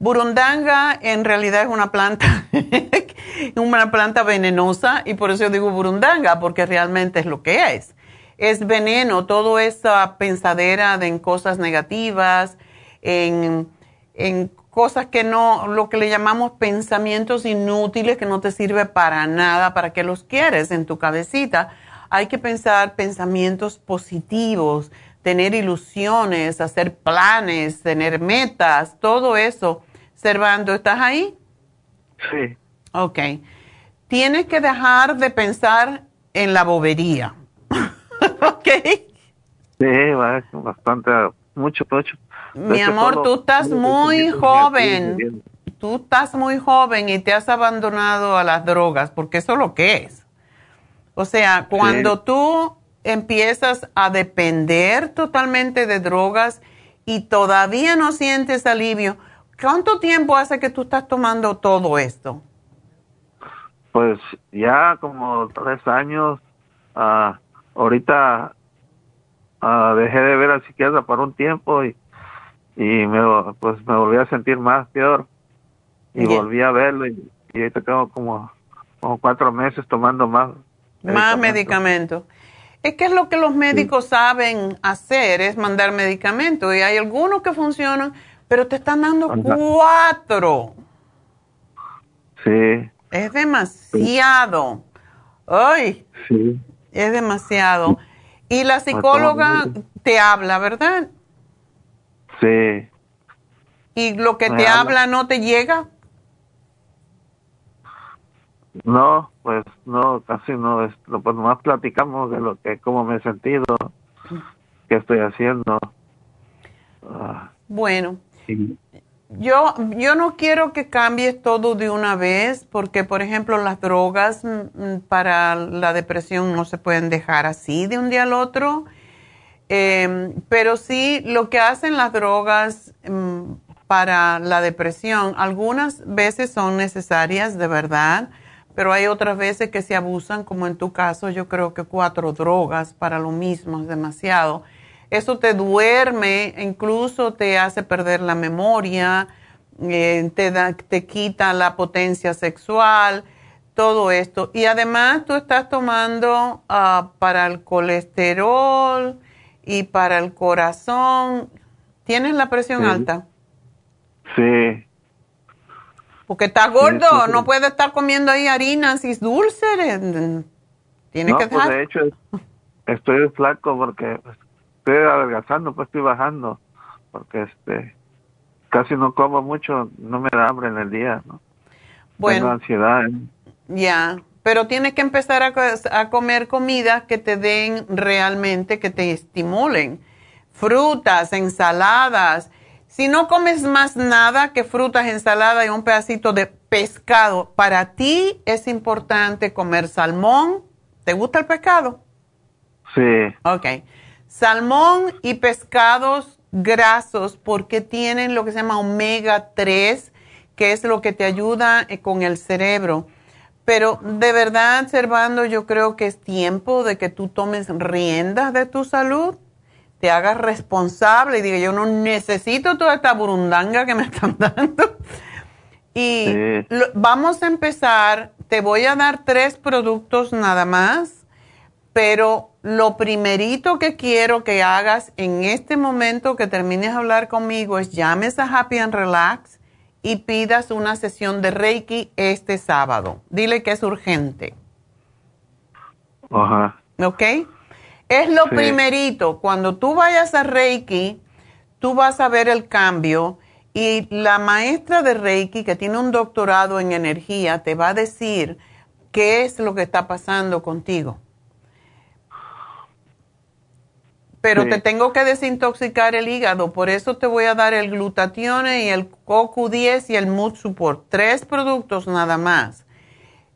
Burundanga en realidad es una planta, una planta venenosa y por eso yo digo burundanga, porque realmente es lo que es. Es veneno, toda esa pensadera de en cosas negativas, en, en cosas que no, lo que le llamamos pensamientos inútiles que no te sirve para nada, para que los quieres en tu cabecita. Hay que pensar pensamientos positivos, tener ilusiones, hacer planes, tener metas, todo eso Servando, ¿estás ahí? Sí. Ok. Tienes que dejar de pensar en la bobería. ¿Ok? Sí, bastante, mucho, mucho. Mi amor, tú estás muy joven. Tú estás muy joven y te has abandonado a las drogas, porque eso es lo que es. O sea, cuando tú empiezas a depender totalmente de drogas y todavía no sientes alivio, ¿Cuánto tiempo hace que tú estás tomando todo esto? Pues ya como tres años. Ah, ahorita ah, dejé de ver al psiquiatra por un tiempo y, y me, pues me volví a sentir más peor. Y volví a verlo y, y ahorita tengo como, como cuatro meses tomando más. Más medicamentos. Es que es lo que los médicos saben hacer, es mandar medicamentos. Y hay algunos que funcionan pero te están dando cuatro. Sí. Es demasiado. Ay. Sí. Es demasiado. Y la psicóloga te habla, ¿verdad? Sí. ¿Y lo que te habla. no te llega? No, pues no, casi no. Es, pues nomás platicamos de lo que, cómo me he sentido, qué estoy haciendo. Ah. Bueno, yo, yo no quiero que cambies todo de una vez, porque, por ejemplo, las drogas mm, mm, para la depresión no se pueden dejar así de un día al otro. Em, pero sí, lo que hacen las drogas mm, para la depresión, algunas veces son necesarias de verdad, pero hay otras veces que se abusan, como en tu caso, yo creo que cuatro drogas para lo mismo es demasiado. Eso te duerme, incluso te hace perder la memoria, eh, te, da, te quita la potencia sexual, todo esto. Y además tú estás tomando ah, para el colesterol y para el corazón. ¿Tienes la presión alta? Sí. Porque estás gordo, no puedes estar comiendo ahí harinas y dulces. Tienes que pues de hecho, estoy flaco porque estoy adelgazando, pues estoy bajando, porque este casi no como mucho, no me da hambre en el día, ¿no? Bueno. Tengo ansiedad. ¿eh? Ya, pero tienes que empezar a, a comer comidas que te den realmente, que te estimulen. Frutas, ensaladas. Si no comes más nada que frutas, ensaladas y un pedacito de pescado, para ti es importante comer salmón. ¿Te gusta el pescado? Sí. Ok Salmón y pescados grasos porque tienen lo que se llama omega 3, que es lo que te ayuda eh, con el cerebro. Pero de verdad, Servando, yo creo que es tiempo de que tú tomes riendas de tu salud, te hagas responsable y diga, yo no necesito toda esta burundanga que me están dando. Y vamos a empezar, te voy a dar tres productos nada más, pero lo primerito que quiero que hagas en este momento que termines de hablar conmigo es llames a Happy and Relax y pidas una sesión de Reiki este sábado. Dile que es urgente. Ajá. ¿Ok? Es lo primerito. Cuando tú vayas a Reiki, tú vas a ver el cambio y la maestra de Reiki, que tiene un doctorado en energía, te va a decir qué es lo que está pasando contigo. Pero te tengo que desintoxicar el hígado, por eso te voy a dar el glutatione y el CoQ10 y el Mood Support, tres productos nada más.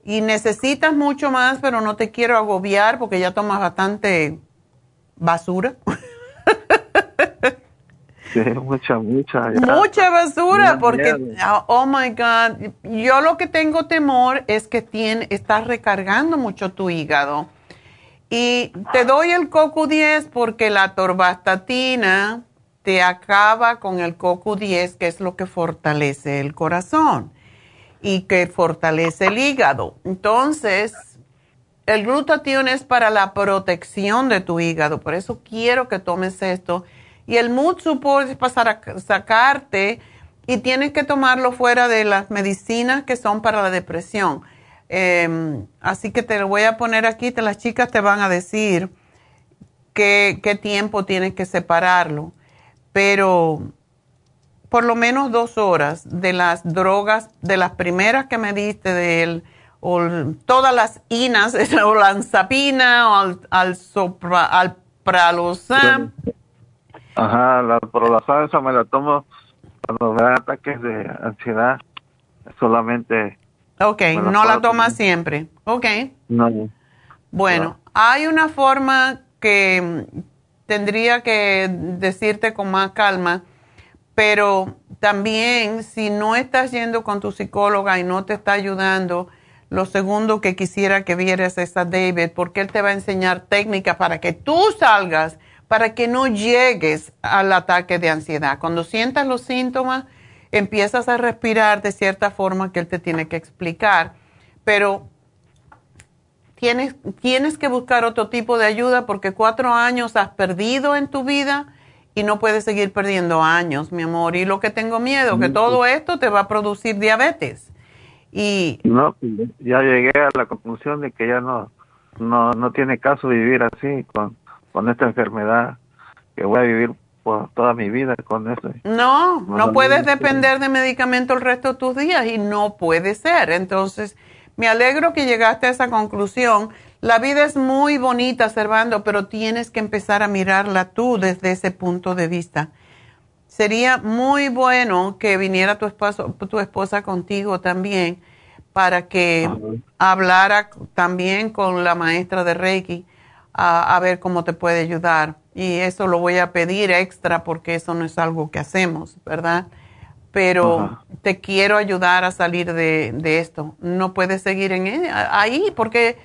Y necesitas mucho más, pero no te quiero agobiar porque ya tomas bastante basura. Sí, mucha, mucha. Mucha basura, porque, ah, oh, my God, yo lo que tengo temor es que tiene, estás recargando mucho tu hígado y te doy el CoQ10 porque la torvastatina te acaba con el CoQ10, que es lo que fortalece el corazón y que fortalece el hígado. Entonces, el glutatión es para la protección de tu hígado, por eso quiero que tomes esto. Y el mood support es para sacarte y tienes que tomarlo fuera de las medicinas que son para la depresión. Em, así que te lo voy a poner aquí, te, las chicas te van a decir qué, qué tiempo tienes que separarlo. Pero por lo menos dos horas de las drogas, de las primeras que me diste, de o todas las inas, o lanzapina, o al, al, sopra, al pralozam. Ajá, la pralozam esa me la tomo cuando me ataques de ansiedad, solamente. Ok, no la tomas siempre. Ok. No. Bueno, hay una forma que tendría que decirte con más calma, pero también si no estás yendo con tu psicóloga y no te está ayudando, lo segundo que quisiera que vieras es a David, porque él te va a enseñar técnicas para que tú salgas para que no llegues al ataque de ansiedad. Cuando sientas los síntomas, empiezas a respirar de cierta forma que él te tiene que explicar, pero tienes, tienes que buscar otro tipo de ayuda porque cuatro años has perdido en tu vida y no puedes seguir perdiendo años, mi amor. Y lo que tengo miedo, que todo esto te va a producir diabetes. Y no, pues, ya llegué a la conclusión de que ya no, no, no tiene caso vivir así con con esta enfermedad que voy a vivir por toda mi vida con eso. No, no, puedes depender de medicamento el resto de tus días y no puede ser. Entonces, me alegro que llegaste a esa conclusión. La vida es muy bonita, Servando, pero tienes que empezar a mirarla tú desde ese punto de vista. Sería muy bueno que viniera tu, esposo, tu esposa contigo también para que hablara también con la maestra de Reiki a, ver cómo te puede ayudar. Y eso lo voy a pedir extra porque eso no es algo que hacemos, ¿verdad? Pero te quiero ayudar a salir de, esto. No puedes seguir en e, ahí porque,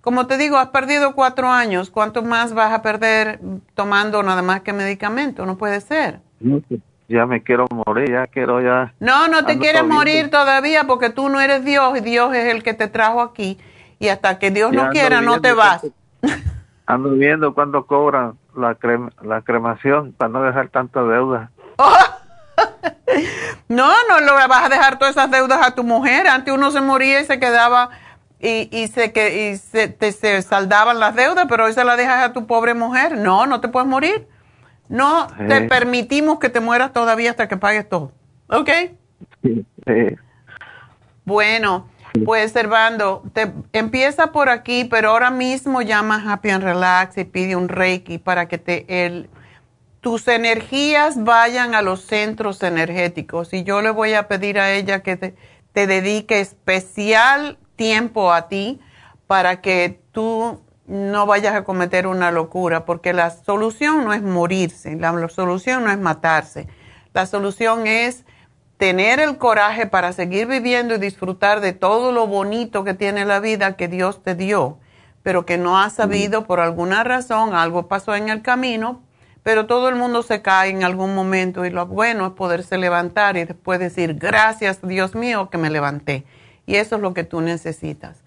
como te digo, has perdido cuatro años. ¿Cuánto más vas a perder tomando nada más que medicamento? No puede ser. Ya me quiero morir, ya quiero ya. No, no te quieres morir todavía porque tú no eres Dios y Dios es el que te trajo aquí. Y hasta que Dios no quiera, no te vas. Ando viendo cuándo cobran la, la cremación para no dejar tanta deuda. no, no lo vas a dejar todas esas deudas a tu mujer. Antes uno se moría y se quedaba y, y, se, que, y se, te, se saldaban las deudas, pero hoy se las dejas a tu pobre mujer. No, no te puedes morir. No te permitimos que te mueras todavía hasta que pagues todo. ¿Ok? Sí, Bueno, pues, Servando, te empieza por aquí, pero ahora mismo llama Happy and Relax y pide un Reiki para que te, el, tus energías vayan a los centros energéticos. Y yo le voy a pedir a ella que te dedique especial tiempo a ti para que tú no vayas a cometer una locura, porque la solución no es morirse, la solución no es matarse, la solución es tener el coraje para seguir viviendo y disfrutar de todo lo bonito que tiene la vida que Dios te dio, pero que no has sabido por alguna razón, algo pasó en el camino, pero todo el mundo se cae en algún momento y lo bueno es poderse levantar y después decir, gracias Dios mío que me levanté. Y eso es lo que tú necesitas.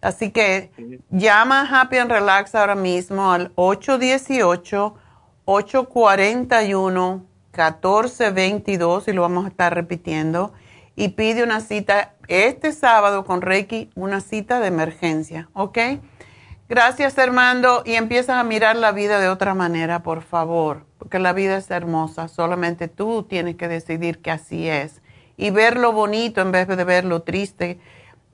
Así que llama a Happy and Relax ahora mismo al 818 841 1422 y lo vamos a estar repitiendo. Y pide una cita este sábado con Reiki, una cita de emergencia, ¿ok? Gracias, Armando. Y empiezas a mirar la vida de otra manera, por favor, porque la vida es hermosa. Solamente tú tienes que decidir que así es. Y ver lo bonito en vez de ver lo triste.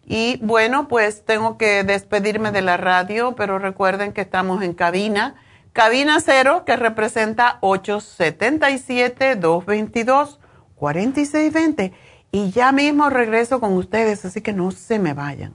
Y bueno, pues tengo que despedirme de la radio, pero recuerden que estamos en cabina Cabina cero que representa 877-222-4620. Y ya mismo regreso con ustedes, así que no se me vayan.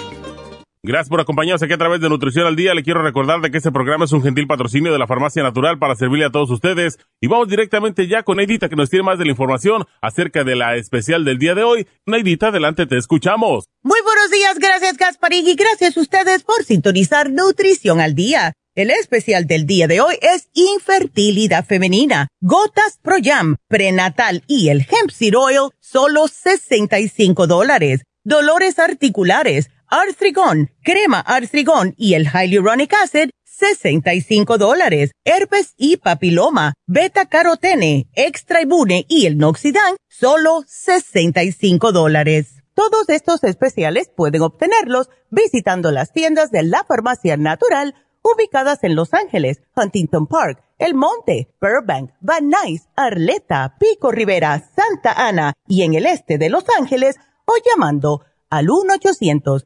Gracias por acompañarnos aquí a través de Nutrición al Día. Le quiero recordar de que este programa es un gentil patrocinio de la Farmacia Natural para servirle a todos ustedes. Y vamos directamente ya con Neidita que nos tiene más de la información acerca de la especial del día de hoy. Neidita, adelante, te escuchamos. Muy buenos días, gracias Gasparín y gracias a ustedes por sintonizar Nutrición al Día. El especial del día de hoy es infertilidad femenina, gotas Pro Jam, prenatal y el hemp seed oil, solo 65 dólares. Dolores articulares Artrigón, crema Artrigón y el Hyaluronic Acid, 65 dólares. Herpes y papiloma, beta carotene, extra ibune y el noxidan, solo 65 dólares. Todos estos especiales pueden obtenerlos visitando las tiendas de la farmacia natural ubicadas en Los Ángeles, Huntington Park, El Monte, Burbank, Van Nuys, Arleta, Pico Rivera, Santa Ana y en el este de Los Ángeles o llamando al 1 800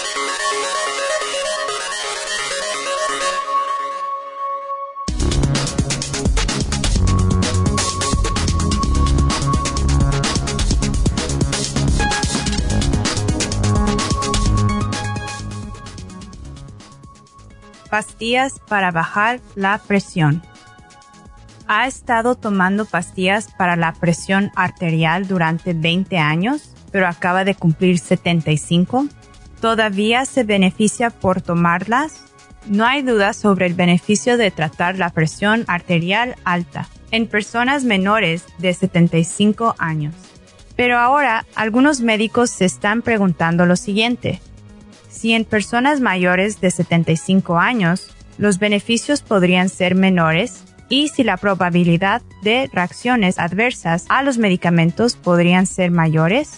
Pastillas para bajar la presión. ¿Ha estado tomando pastillas para la presión arterial durante 20 años, pero acaba de cumplir 75? ¿Todavía se beneficia por tomarlas? No hay duda sobre el beneficio de tratar la presión arterial alta en personas menores de 75 años. Pero ahora algunos médicos se están preguntando lo siguiente si en personas mayores de 75 años los beneficios podrían ser menores y si la probabilidad de reacciones adversas a los medicamentos podrían ser mayores.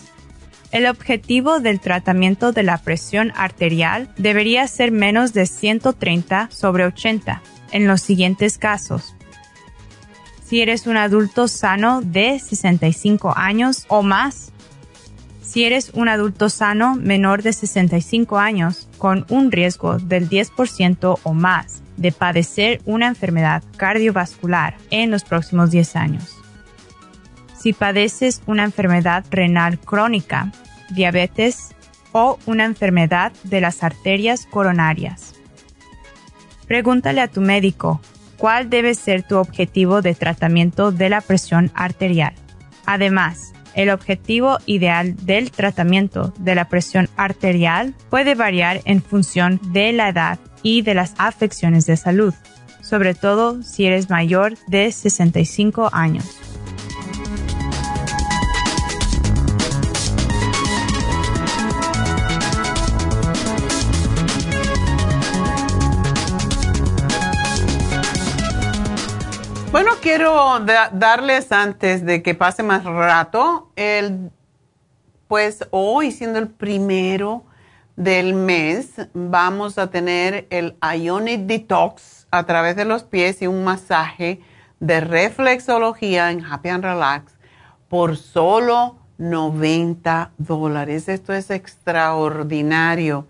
El objetivo del tratamiento de la presión arterial debería ser menos de 130 sobre 80 en los siguientes casos. Si eres un adulto sano de 65 años o más, si eres un adulto sano menor de 65 años con un riesgo del 10% o más de padecer una enfermedad cardiovascular en los próximos 10 años. Si padeces una enfermedad renal crónica, diabetes o una enfermedad de las arterias coronarias. Pregúntale a tu médico cuál debe ser tu objetivo de tratamiento de la presión arterial. Además, el objetivo ideal del tratamiento de la presión arterial puede variar en función de la edad y de las afecciones de salud, sobre todo si eres mayor de 65 años. Quiero darles antes de que pase más rato, pues hoy siendo el primero del mes, vamos a tener el Ionic Detox a través de los pies y un masaje de reflexología en Happy and Relax por solo 90 dólares. Esto es extraordinario.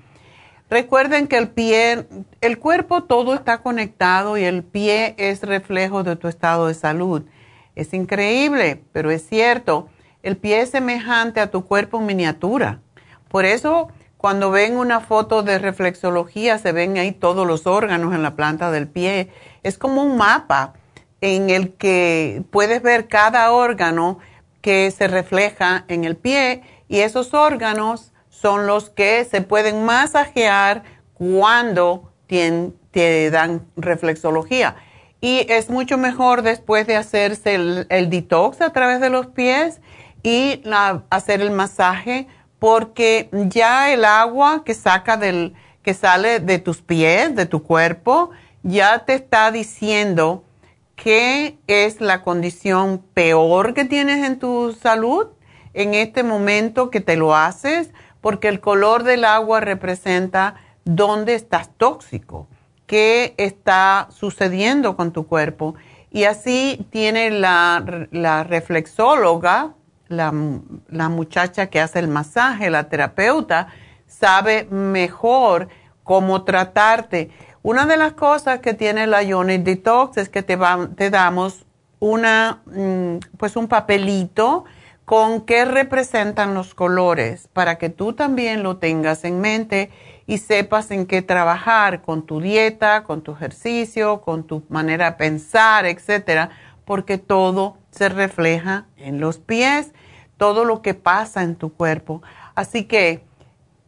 Recuerden que el pie, el cuerpo todo está conectado y el pie es reflejo de tu estado de salud. Es increíble, pero es cierto. El pie es semejante a tu cuerpo en miniatura. Por eso, cuando ven una foto de reflexología, se ven ahí todos los órganos en la planta del pie. Es como un mapa en el que puedes ver cada órgano que se refleja en el pie y esos órganos son los que se pueden masajear cuando te, dan reflexología. Y es mucho mejor después de hacerse el, detox a través de los pies y hacer el masaje porque ya el agua que saca del que sale de tus pies, de tu cuerpo, ya te está diciendo qué es la condición peor que tienes en tu salud en este momento que te lo haces, porque el color del agua representa dónde estás tóxico, qué está sucediendo con tu cuerpo. Y así tiene la, la reflexóloga, la, la muchacha que hace el masaje, la terapeuta, sabe mejor cómo tratarte una de las cosas que tiene la Ionic Detox es que te, te damos una, mm, pues un papelito con qué representan los colores para que tú también lo tengas en mente y sepas en qué trabajar con tu dieta, con tu ejercicio, con tu manera de pensar, etcétera, porque todo se refleja en los pies, todo lo que pasa en tu cuerpo. Así que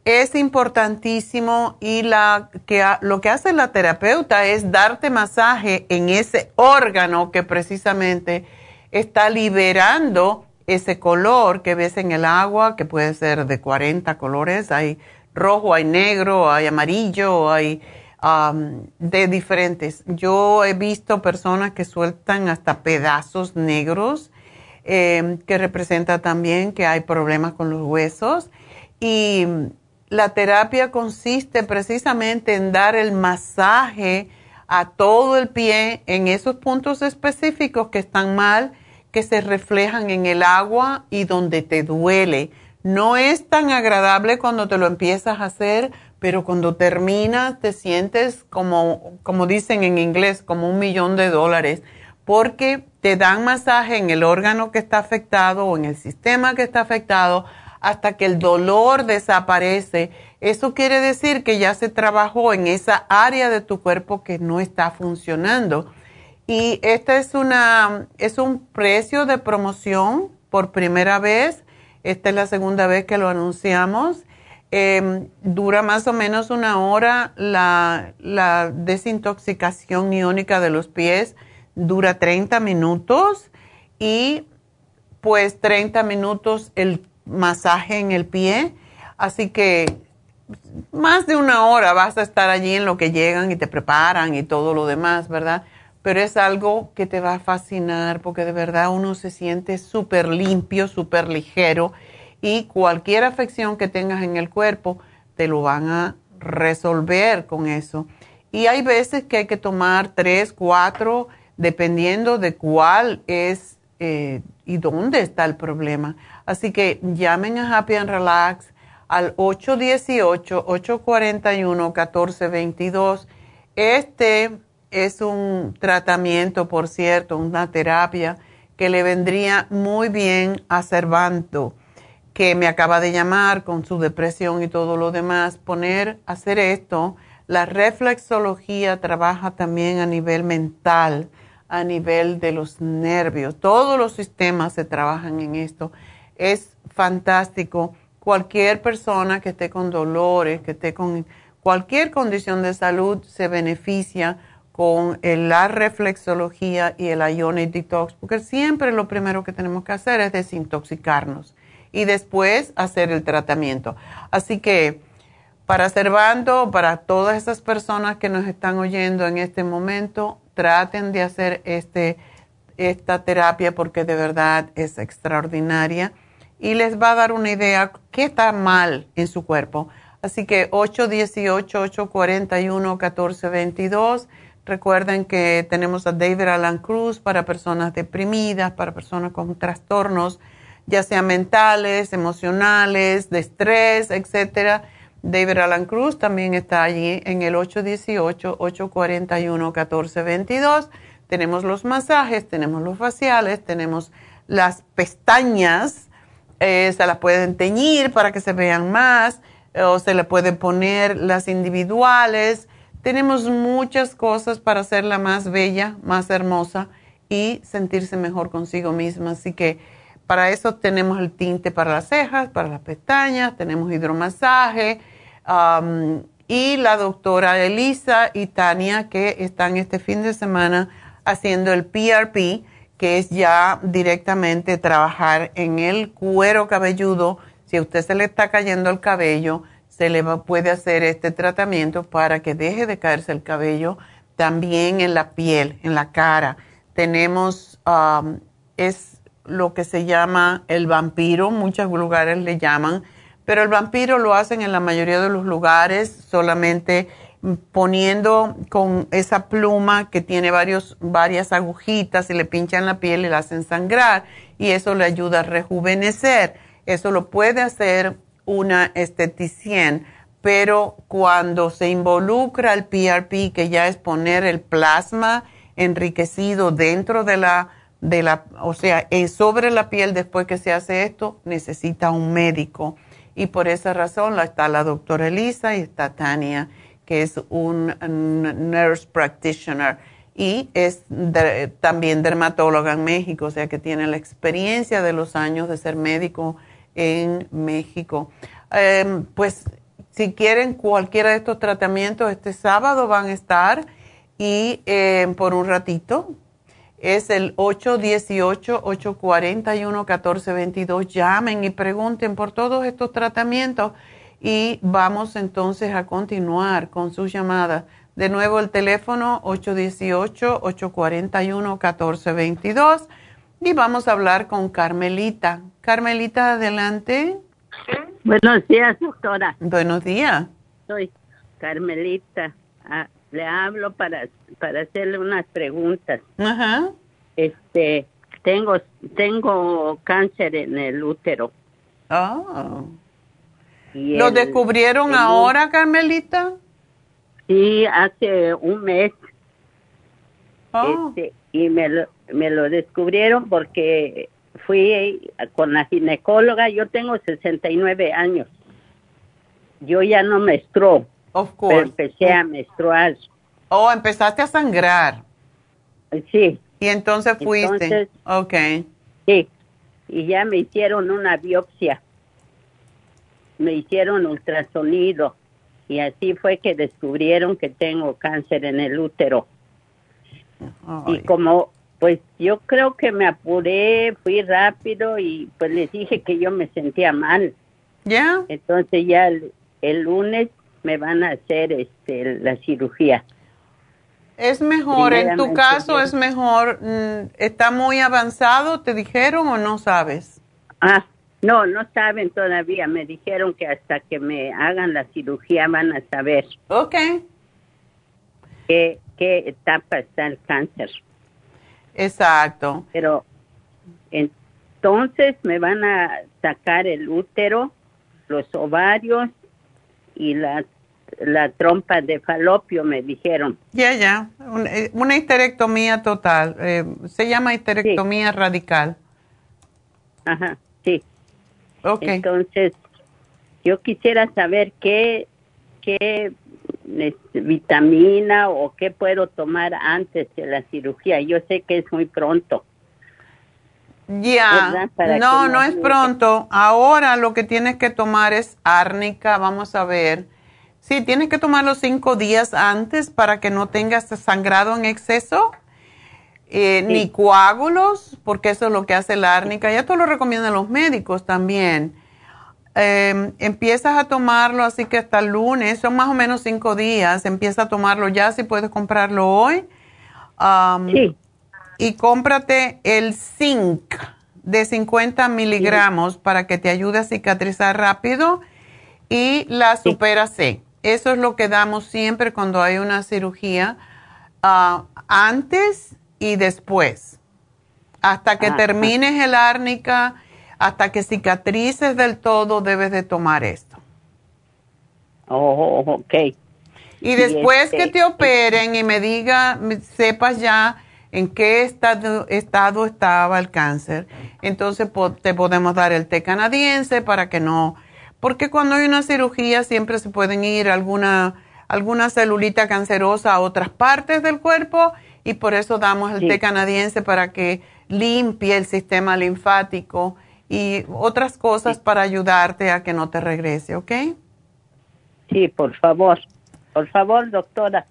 es importantísimo y la, que, lo que hace la terapeuta es darte masaje en ese órgano que precisamente está liberando ese color que ves en el agua, que puede ser de 40 colores, hay rojo, hay negro, hay amarillo, hay de diferentes. Yo he visto personas que sueltan hasta pedazos negros, eh, que representa también que hay problemas con los huesos. Y la terapia consiste precisamente en dar el masaje a todo el pie en esos puntos específicos que están mal, que se reflejan en el agua y donde te duele. No es tan agradable cuando te lo empiezas a hacer, pero cuando terminas te sientes como, como dicen en inglés, como un millón de dólares, porque te dan masaje en el órgano que está afectado o en el sistema que está afectado hasta que el dolor desaparece. Eso quiere decir que ya se trabajó en esa área de tu cuerpo que no está funcionando. Y este es, una, es un precio de promoción por primera vez. Esta es la segunda vez que lo anunciamos. Em, dura más o menos una hora la, la desintoxicación iónica de los pies. Dura 30 minutos y pues 30 minutos el masaje en el pie. Así que más de una hora vas a estar allí en lo que llegan y te preparan y todo lo demás, ¿verdad? Pero es algo que te va a fascinar porque de verdad uno se siente súper limpio, súper ligero y cualquier afección que tengas en el cuerpo te lo van a resolver con eso. Y hay veces que hay que tomar tres, cuatro, dependiendo de cuál es eh, y dónde está el problema. Así que llamen a Happy and Relax al 818-841-1422. Este es un tratamiento, por cierto, una terapia que le vendría muy bien a Cervanto, que me acaba de llamar con su depresión y todo lo demás. Poner, hacer esto. La reflexología trabaja también a nivel mental, a nivel de los nervios. Todos los sistemas se trabajan en esto es fantástico. Cualquier persona que esté con dolores, que esté con cualquier condición de salud, se beneficia con la reflexología y el Ionic Detox, porque siempre lo primero que tenemos que hacer es desintoxicarnos y después hacer el tratamiento. Así que para Cervando, para todas esas personas que nos están oyendo en este momento, traten de hacer este, esta terapia porque de verdad es extraordinaria y les va a dar una idea qué está mal en su cuerpo. Así que 818-841-1422. Recuerden que tenemos a David Alan Cruz para personas deprimidas, para personas con trastornos ya sea mentales, emocionales, de estrés, etcétera. David Alan Cruz también está allí en el 818-841-1422. Tenemos los masajes, tenemos los faciales, tenemos las pestañas, eh, se las pueden teñir para que se vean más, o se le pueden poner las individuales. Tenemos muchas cosas para hacerla más bella, más hermosa y sentirse mejor consigo misma. Así que para eso tenemos el tinte para las cejas, para las pestañas, tenemos hidromasaje y la doctora Elisa y Tania que están este fin de semana haciendo el PRP, que es ya directamente trabajar en el cuero cabelludo. Si a usted se le está cayendo el cabello, se le puede hacer este tratamiento para que deje de caerse el cabello también en la piel, en la cara. Tenemos, es lo que se llama el vampiro, muchos lugares le llaman, pero el vampiro lo hacen en la mayoría de los lugares solamente poniendo con esa pluma que tiene varios, varias agujitas y le pinchan la piel y la hacen sangrar y eso le ayuda a rejuvenecer. Eso lo puede hacer una esteticien, pero cuando se involucra el PRP, que ya es poner el plasma enriquecido dentro de la de la, o sea, sobre la piel después que se hace esto, necesita un médico. Y por esa razón está la doctora Elisa y está Tania, que es un nurse practitioner y es también dermatóloga en México, o sea que tiene la experiencia de los años de ser médico en México. Em, pues si quieren cualquiera de estos tratamientos, este sábado van a estar y em, por un ratito es el 818-841-1422. Llamen y pregunten por todos estos tratamientos y vamos entonces a continuar con sus llamadas. De nuevo el teléfono 818-841-1422 y vamos a hablar con Carmelita. Carmelita, adelante. Buenos días, doctora. Buenos días. Soy Carmelita. Ah, le hablo para, para hacerle unas preguntas. Ajá. Este, tengo, tengo cáncer en el útero. Oh. ¿Lo descubrieron ahora, Carmelita? Sí, hace un mes. Oh. Este, y me lo, me lo descubrieron porque fui con la ginecóloga. Yo tengo 69 años. Yo ya no menstruo. Of course. Pero empecé a menstruar. Oh, empezaste a sangrar. Sí. Y entonces fuiste. Entonces, ok. Sí. Y ya me hicieron una biopsia. Me hicieron ultrasonido. Y así fue que descubrieron que tengo cáncer en el útero. Y como, pues yo creo que me apuré, fui rápido y pues les dije que yo me sentía mal. ¿Ya? Entonces ya el, el lunes me van a hacer este la cirugía. Es mejor, en tu caso es mejor, mm, ¿está muy avanzado, te dijeron o no sabes? Ah, no, no saben todavía. Me dijeron que hasta que me hagan la cirugía van a saber Ok, qué, qué etapa está el cáncer. Exacto. Pero entonces me van a sacar el útero, los ovarios y la, la trompa de falopio, me dijeron. Ya, ya, eh, una histerectomía total, eh, se llama histerectomía radical. Ajá, sí. Ok, Entonces, yo quisiera saber qué, qué este, vitamina o qué puedo tomar antes de la cirugía. Yo sé que es muy pronto. ya, no, no es ayude. pronto. Ahora lo que tienes que tomar es árnica, vamos a ver. Sí, tienes que tomarlo cinco días antes para que no tengas sangrado en exceso. eh, Sí. ni coágulos, porque eso es lo que hace la árnica. Ya te lo recomiendan los médicos también. Eh, empiezas a tomarlo así que hasta el lunes, son más o menos cinco días. Empieza a tomarlo ya si puedes comprarlo hoy. Sí, Y cómprate el zinc de 50 miligramos para que te ayude a cicatrizar rápido y la supera C. Eso es lo que damos siempre cuando hay una cirugía ah, antes y después. Hasta que Ah, termines el árnica, hasta que cicatrices del todo debes de tomar esto. Oh, ok. Y después que este, te operen y me diga, sepas ya en qué estado, estado estaba el cáncer, entonces po- te podemos dar el té canadiense para que no, porque cuando hay una cirugía siempre se pueden ir alguna, alguna celulita cancerosa a otras partes del cuerpo y por eso damos el Sí. té canadiense para que limpie el sistema linfático y otras cosas para ayudarte a que no te regrese, ¿ok? Sí, por favor. Por favor, doctora.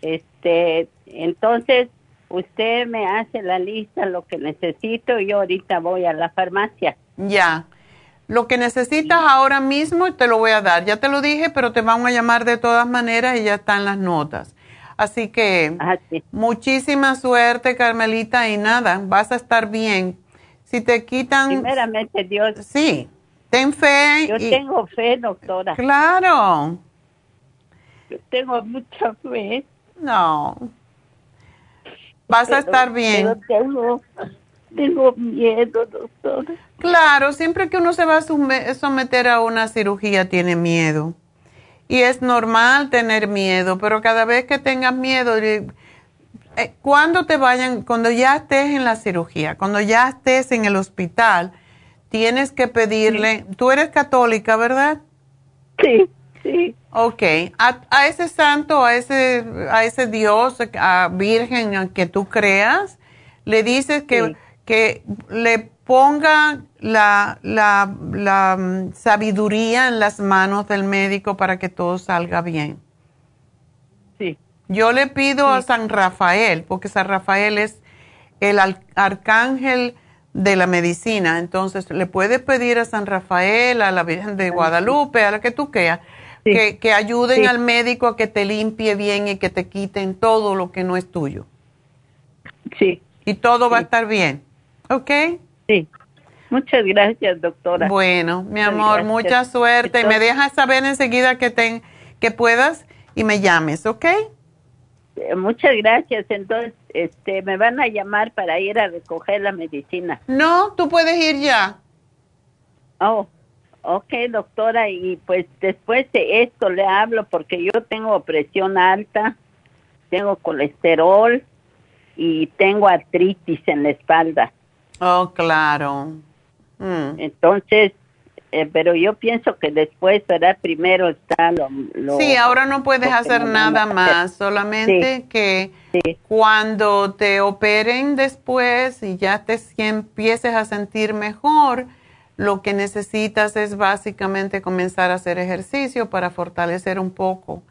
Este, entonces, usted me hace la lista lo que necesito y yo ahorita voy a la farmacia. Ya. Lo que necesitas ahora mismo te lo voy a dar. Ya te lo dije, pero te van a llamar de todas maneras y ya están las notas. Así que Ah, sí. muchísima suerte, Carmelita, y nada, vas a estar bien. Si te quitan... Primeramente, Dios, Sí, ten fe. yo y- tengo fe, doctora. Claro. Yo tengo mucha fe. No. Vas a estar bien. Pero tengo, tengo miedo, doctora. Claro, siempre que uno se va a someter a una cirugía tiene miedo. Y es normal tener miedo, pero cada vez que tengas miedo, eh, cuando te vayan, cuando ya estés en la cirugía, cuando ya estés en el hospital, tienes que pedirle, tú eres católica, ¿verdad? Sí, sí. Ok, a, a ese santo, a ese, a ese Dios, a Virgen a que tú creas, le dices que, Sí. que le ponga la, la, la mm, sabiduría en las manos del médico para que todo salga bien. Sí. Yo le pido a San Rafael, porque San Rafael es el arcángel de la medicina. Entonces, le puedes pedir a San Rafael, a la Virgen de Guadalupe, a la que tú Sí. que, que ayuden Sí. al médico a que te limpie bien y que te quiten todo lo que no es tuyo. Sí, Y todo va a estar bien. ¿Ok? sí. Muchas gracias, doctora. Bueno, mi Muchas amor, gracias. mucha suerte. y me dejas saber enseguida que, te, que puedas y me llames, ¿ok? Eh, Muchas gracias. Entonces, este, me van a llamar para ir a recoger la medicina. No, tú puedes ir ya. Oh, ok, doctora. Y pues después de esto le hablo porque yo tengo presión alta, tengo colesterol y tengo artritis en la espalda. Oh, claro. Mm. Entonces, eh, pero yo pienso que después, ¿verdad? Primero está lo... lo- Sí, ahora no puedes hacer nada hacer. más, solamente que Sí. cuando te operen después y ya te si- empieces a sentir mejor, lo que necesitas es básicamente comenzar a hacer ejercicio para fortalecer un poco.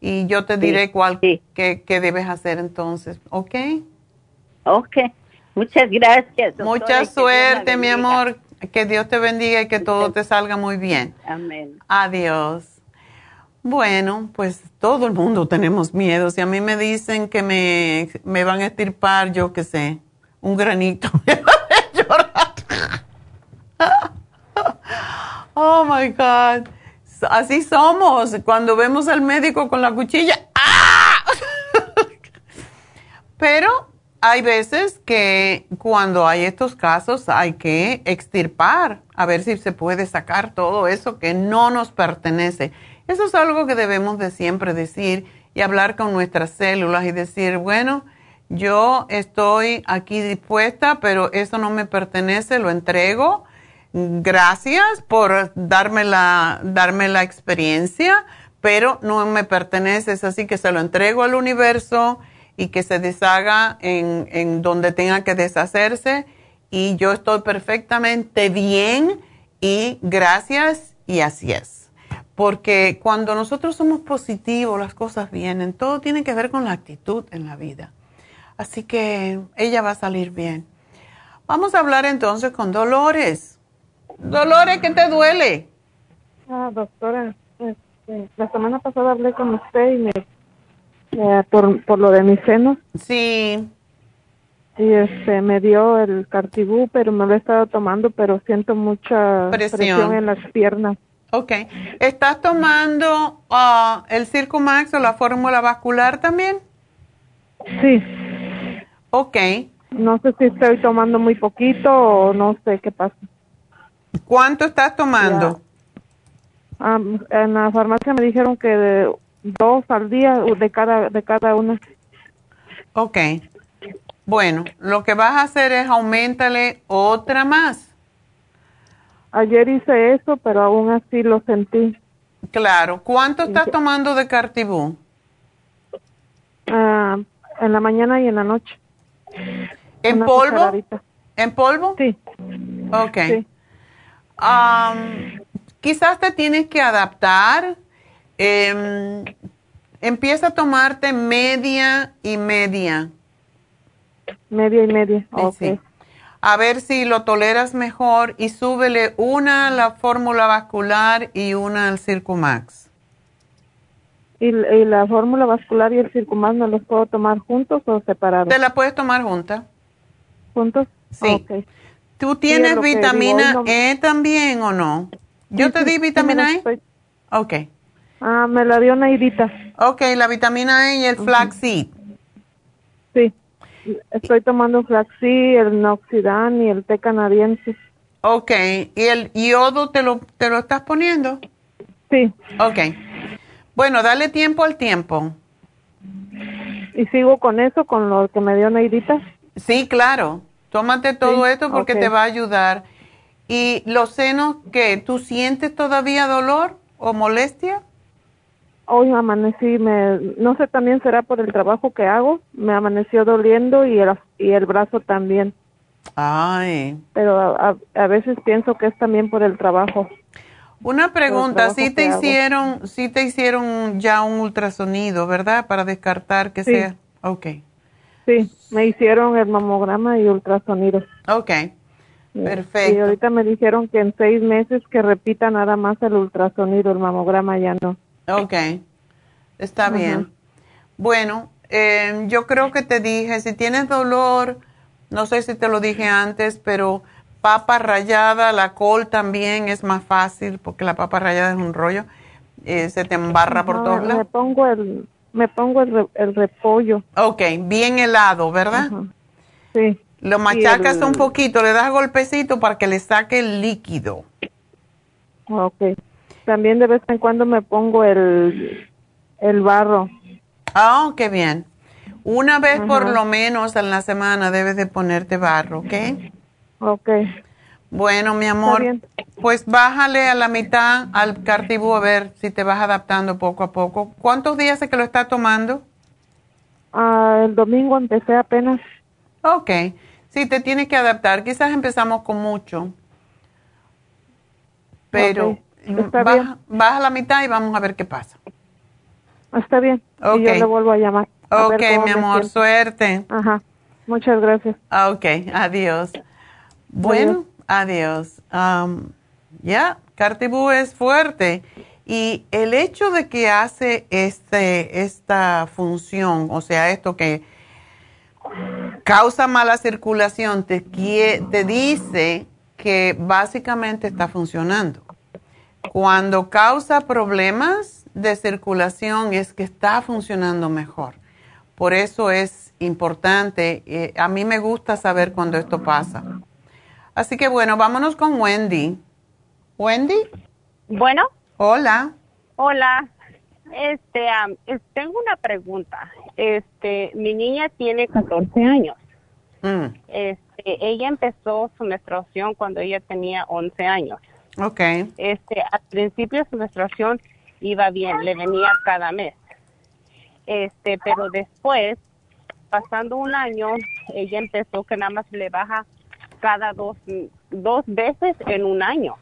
Y yo te Sí, diré cuál que, que debes hacer entonces, ¿ok? Ok, muchas gracias. doctora, Mucha suerte, mi amor. Que Dios te bendiga y que todo te salga muy bien. Amén. Adiós. Bueno, pues todo el mundo tenemos miedo. Si a mí me dicen que me, me van a estirpar, yo qué sé, un granito, me van a llorar. Oh my God. Así somos. Cuando vemos al médico con la cuchilla, ¡ah! Pero hay veces que cuando hay estos casos hay que extirpar, a ver si se puede sacar todo eso que no nos pertenece. Eso es algo que debemos de siempre decir y hablar con nuestras células y decir, bueno, yo estoy aquí dispuesta, pero eso no me pertenece, lo entrego. Gracias por darme la, darme la experiencia, pero no me pertenece, es así que se lo entrego al universo y que se deshaga en, en donde tenga que deshacerse y yo estoy perfectamente bien y gracias y así es. Porque cuando nosotros somos positivos, las cosas vienen, todo tiene que ver con la actitud en la vida. Así que ella va a salir bien. Vamos a hablar entonces con Dolores. Dolores, ¿qué te duele? Ah, doctora, este, la semana pasada hablé con usted y me, eh, por, por lo de mis senos Sí, y este me dio el cartibú, pero me lo he estado tomando, pero siento mucha Presión. presión, en las piernas. ok. ¿Estás tomando ah, el Circumax o la fórmula vascular también? Sí, Ok. no sé si estoy tomando muy poquito o no sé qué pasa. ¿Cuánto estás tomando? Ah, en la farmacia me dijeron que de dos al día de cada, de cada una. Ok. Bueno, lo que vas a hacer es aumentale otra más. Ayer hice eso, pero aún así lo sentí. Claro. ¿Cuánto estás tomando de Cartibú? Ah, en la mañana y en la noche. ¿En Una polvo? cucharadita. ¿En polvo? Sí. Ok. Sí. Quizás te tienes que adaptar. Em, empieza a tomarte media y media. Media y media. Ok. Sí. A ver si lo toleras mejor y súbele una a la fórmula vascular y una al Circumax. ¿Y, y la fórmula vascular y el circumax no los puedo tomar juntos o separados? ¿Te la puedes tomar junta? ¿Juntos? Sí. ¿Tú es tienes vitamina digo, hoy no- E también o no? ¿Yo Sí, te di vitamina E? estoy- Ok. Ah, me la dio Naidita. Ok, la vitamina E y el flaxseed. Sí. Estoy tomando Flaxi, el Noxidan y el té canadiense. Ok, ¿y el yodo te lo, te lo estás poniendo? Sí. Ok. Bueno, dale tiempo al tiempo. ¿Y sigo con eso, con lo que me dio Neidita? Sí, claro. Tómate todo Sí, esto porque te va a ayudar. ¿Y los senos qué? ¿Tú sientes todavía dolor o molestia? Hoy amanecí, me, no sé, también será por el trabajo que hago, me amaneció doliendo y el, y el brazo también, Ay. pero a, a- a veces pienso que es también por el trabajo. Una pregunta, trabajo ¿sí te hicieron, sí te hicieron ya un ultrasonido, verdad? Para descartar que Sí. sea. Ok, Sí, me hicieron el mamograma y ultrasonido. ok, Y perfecto. ahorita me dijeron que en seis meses que repita nada más el ultrasonido, el mamograma ya no. Ok, está bien. Bueno, eh, yo creo que te dije, si tienes dolor, no sé si te lo dije antes, pero papa rallada, la col también es más fácil porque la papa rallada es un rollo, eh, se te embarra por No, todos lados. me pongo el, me pongo el, re- el repollo. Ok, bien helado, ¿verdad? Sí. Lo machacas el- un poquito, le das golpecito para que le saque el líquido. Ok. También de vez en cuando me pongo el, el barro. Ah, qué bien. Una vez por lo menos en la semana debes de ponerte barro, ¿ok? Ok. Bueno, mi amor, pues bájale a la mitad al cartibú a ver si te vas adaptando poco a poco. ¿Cuántos días es que lo está tomando? Ah, el domingo empecé apenas. Ok, sí, te tienes que adaptar. Quizás empezamos con mucho, pero baja, baja a la mitad y vamos a ver qué pasa. Está bien. Ok. Y yo le vuelvo a llamar. a Ok, mi amor, suerte. Ajá. Muchas gracias. Ok, adiós. Bueno, adiós. Am, ya, Cartibú es fuerte. Y el hecho de que hace este, esta función, o sea, esto que causa mala circulación, te, te dice que básicamente está funcionando. Cuando causa problemas de circulación es que está funcionando mejor. Por eso es importante. eh, a mí me gusta saber cuando esto pasa. Así que bueno, vámonos con Wendy. Wendy, Bueno, hola. hola. Este, tengo una pregunta. Este, mi niña tiene 14 años. Mm, Este, ella empezó su menstruación cuando ella tenía 11 años. Ok, Este, al principio su menstruación iba bien, le venía cada mes. Este, pero después, pasando un año, ella empezó que nada más le baja cada dos, dos veces en un año.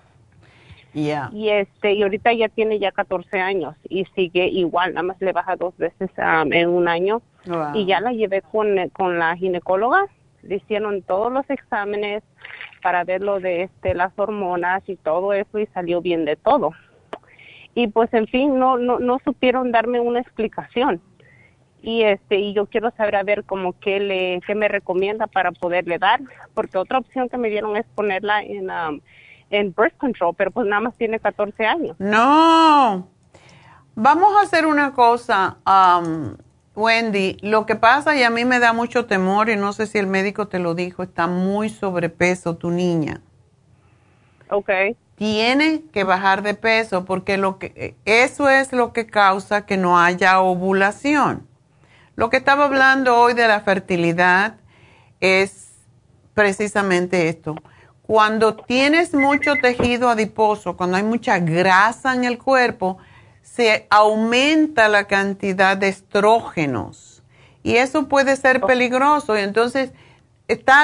ya. Y este, y ahorita ya tiene ya 14 años y sigue igual, nada más le baja dos veces en un año. Wow. Y ya la llevé con, con la ginecóloga, le hicieron todos los exámenes para ver lo de este, las hormonas y todo eso y salió bien de todo. Y pues en fin, no, no, no supieron darme una explicación. Y este, y yo quiero saber a ver como qué le, qué me recomienda para poderle dar, porque otra opción que me dieron es ponerla en, am, en birth control, pero pues nada más tiene 14 años. No. Vamos a hacer una cosa, am, Wendy. Lo que pasa, y a mí me da mucho temor, y no sé si el médico te lo dijo, está muy sobrepeso tu niña. Ok. Tiene que bajar de peso porque lo que, eso es lo que causa que no haya ovulación. Lo que estaba hablando hoy de la fertilidad es precisamente esto. Cuando tienes mucho tejido adiposo, cuando hay mucha grasa en el cuerpo, se aumenta la cantidad de estrógenos y eso puede ser peligroso. Y entonces está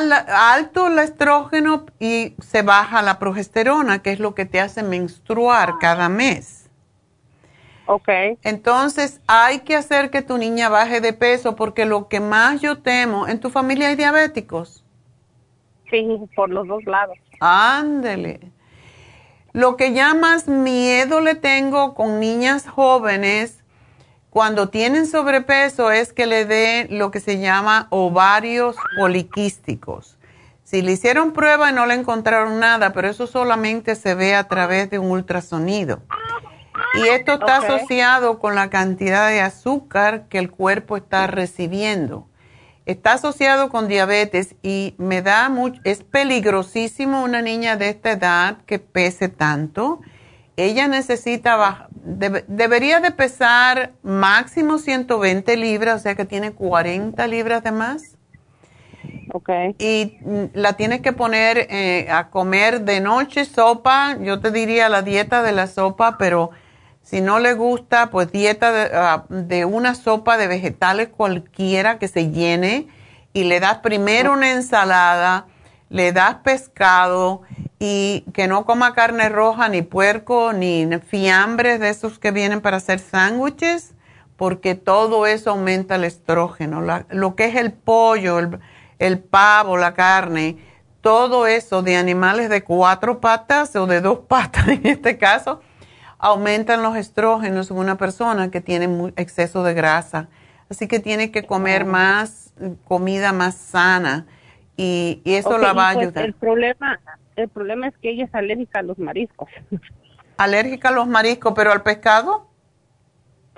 alto el estrógeno y se baja la progesterona, que es lo que te hace menstruar cada mes. Ok. Entonces hay que hacer que tu niña baje de peso porque lo que más yo temo, ¿en tu familia hay diabéticos? Sí, por los dos lados. Ándele. Lo que ya más miedo le tengo con niñas jóvenes cuando tienen sobrepeso es que le dé lo que se llama ovarios poliquísticos. Si le hicieron prueba y no le encontraron nada, pero eso solamente se ve a través de un ultrasonido. Y esto está asociado con la cantidad de azúcar que el cuerpo está recibiendo está asociado con diabetes y me da mucho, es peligrosísimo una niña de esta edad que pese tanto. Ella necesita, debería de pesar máximo 120 libras, o sea que tiene 40 libras de más. Ok. Y mm, la tienes que poner eh, a comer de noche sopa, yo te diría la dieta de la sopa, pero si no le gusta, pues dieta ah, de, una sopa de vegetales cualquiera que se llene y le das primero una ensalada, le das pescado y que no coma carne roja, ni puerco, ni fiambres de esos que vienen para hacer sándwiches, porque todo eso aumenta el estrógeno. lo que es el pollo, el pavo, la carne, todo eso de animales de cuatro patas o de dos patas en este caso, aumentan los estrógenos en una persona que tiene exceso de grasa. Así que tiene que comer más comida más sana y, eso la va a pues, ayudar. El problema, el problema es que ella es alérgica a los mariscos. ¿Alérgica a los mariscos, pero al pescado?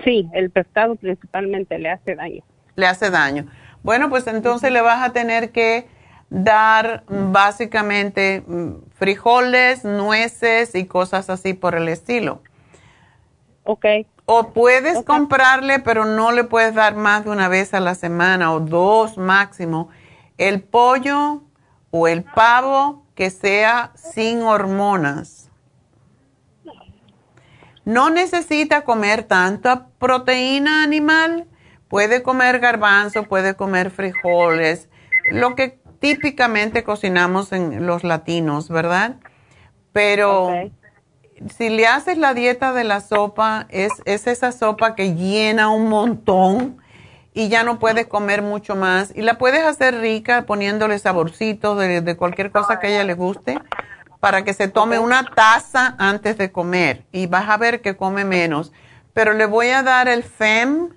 Sí, el pescado principalmente le hace daño. Le hace daño. Bueno, pues entonces le vas a tener que dar básicamente mm, frijoles, nueces y cosas así por el estilo. Ok. O puedes comprarle, pero no le puedes dar más de una vez a la semana o dos máximo, el pollo o el pavo que sea sin hormonas. No necesita comer tanta proteína animal. Puede comer garbanzo, puede comer frijoles, lo que típicamente cocinamos en los latinos, ¿verdad? Pero si le haces la dieta de la sopa, es, esa sopa que llena un montón y ya no puedes comer mucho más. Y la puedes hacer rica poniéndole saborcitos de, cualquier cosa que a ella le guste para que se tome una taza antes de comer y vas a ver que come menos. Pero le voy a dar el FEM,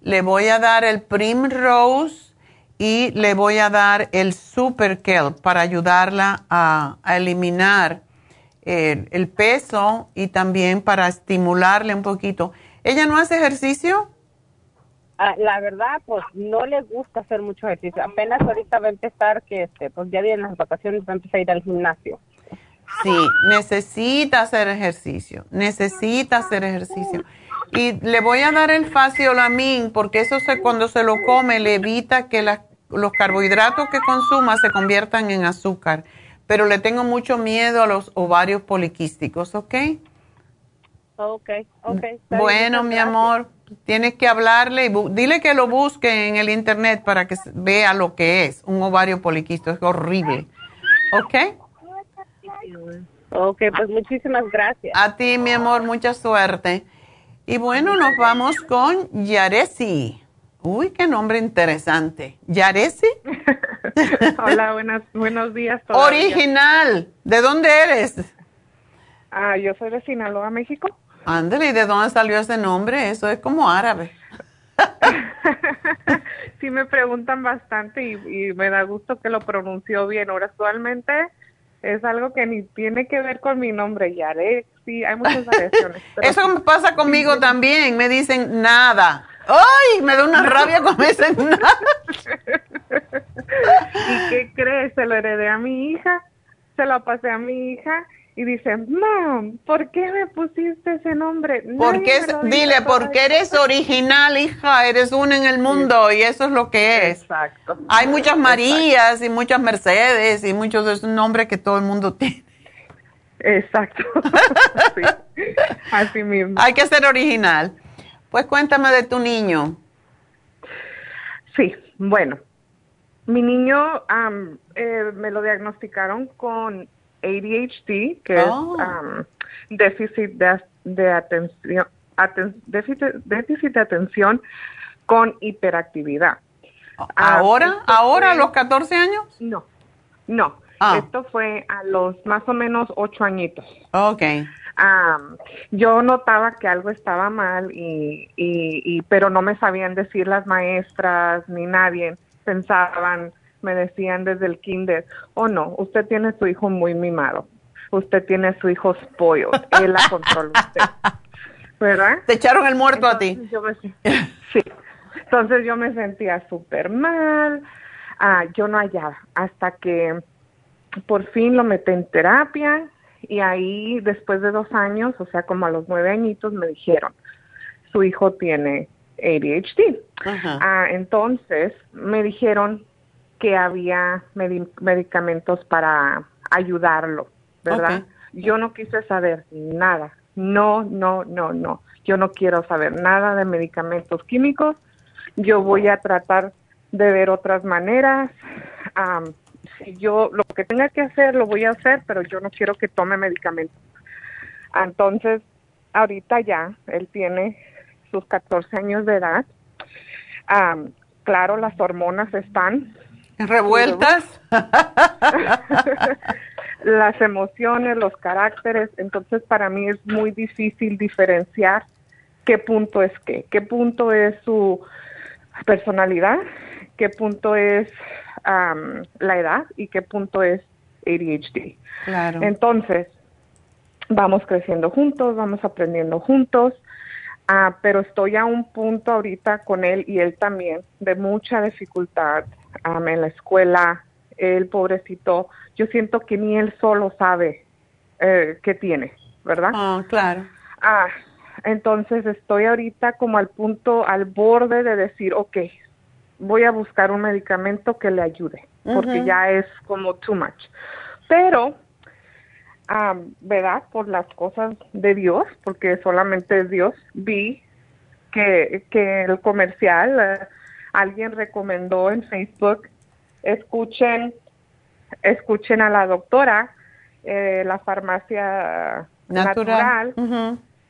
le voy a dar el Primrose y le voy a dar el Super Kelp para ayudarla a eliminar el, peso y también para estimularle un poquito. ¿Ella no hace ejercicio? Ah, la verdad, pues no le gusta hacer mucho ejercicio. Apenas ahorita va a empezar, que este, pues ya vienen las vacaciones, va a empezar a ir al gimnasio. Sí, necesita hacer ejercicio, necesita hacer ejercicio. Y le voy a dar el faciolamin porque eso se, cuando se lo come le evita que los carbohidratos que consuma se conviertan en azúcar pero le tengo mucho miedo a los ovarios poliquísticos, ¿ok? Ok, ok. Bueno, mi amor, tienes que hablarle y dile que lo busque en el internet para que vea lo que es un ovario poliquístico. Es horrible. ¿Ok? Ok, pues muchísimas gracias. A ti, mi amor, mucha suerte. Y bueno, nos vamos con Yaresi. Uy, qué nombre interesante. ¿Yaresi? Hola, buenas, buenos días. Original. ¿De dónde eres? Ah, yo soy de Sinaloa, México. Ándale, ¿y de dónde salió ese nombre? Eso es como árabe. sí me preguntan bastante y, me da gusto que lo pronunció bien. Ahora actualmente es algo que ni tiene que ver con mi nombre, Yaresi. hay muchas variaciones. Eso pasa conmigo también, me dicen nada. ¡Ay! Me da una rabia con ese ¿Y qué crees? Se lo heredé a mi hija, se lo pasé a mi hija y dice, Mom, ¿por qué me pusiste ese nombre? Porque es, dile, porque eres original, hija, eres una en el mundo y eso es lo que es. Exacto. Hay muchas Marías y muchas Mercedes y muchos de esos nombres que todo el mundo tiene. Exacto. Así mismo. Hay que ser original. Pues cuéntame de tu niño. Sí, bueno, mi niño eh, me lo diagnosticaron con ADHD, que es Oh. déficit de, de atención, aten- déficit, déficit de atención con hiperactividad. Ah, ¿Ahora? ¿Ahora a los 14 años? No, no. Ah. Esto fue a los más o menos ocho añitos. Ok. Am, yo notaba que algo estaba mal y, y, y pero no me sabían decir las maestras ni nadie. Pensaban me decían desde el kinder oh no usted tiene su hijo muy mimado. Usted tiene su hijo spoiled. Él la controla usted verdad Te echaron el muerto a ti. Yo me- sí. Entonces yo me sentía súper mal. Ah, yo no hallaba hasta que por fin lo metí en terapia y ahí después de dos años, o sea, como a los nueve añitos, me dijeron, su hijo tiene ADHD. Ajá. Ah, entonces me dijeron que había medi- medicamentos para ayudarlo, ¿verdad? Yo no quise saber nada. No, no, no, no. Yo no quiero saber nada de medicamentos químicos. Yo voy a tratar de ver otras maneras. Si yo lo que tenga que hacer, lo voy a hacer, pero yo no quiero que tome medicamentos. Entonces, ahorita ya, él tiene sus 14 años de edad. Am, claro, las hormonas están ¿Revueltas? las emociones, los caracteres, entonces para mí es muy difícil diferenciar qué punto es qué, qué punto es su personalidad, qué punto es la edad y qué punto es ADHD. Claro. Entonces, vamos creciendo juntos, vamos aprendiendo juntos, ah, pero estoy a un punto ahorita con él y él también de mucha dificultad am, en la escuela. El pobrecito, yo siento que ni él solo sabe eh, qué tiene, ¿verdad? Ah, claro. Ah, entonces estoy ahorita como al punto, al borde de decir, ok, voy a buscar un medicamento que le ayude, porque ya es como too much. Pero, ah, ¿verdad? Por las cosas de Dios, porque solamente es Dios, vi que, que el comercial, eh, alguien recomendó en Facebook, escuchen, escuchen a la doctora, eh, la farmacia Natural.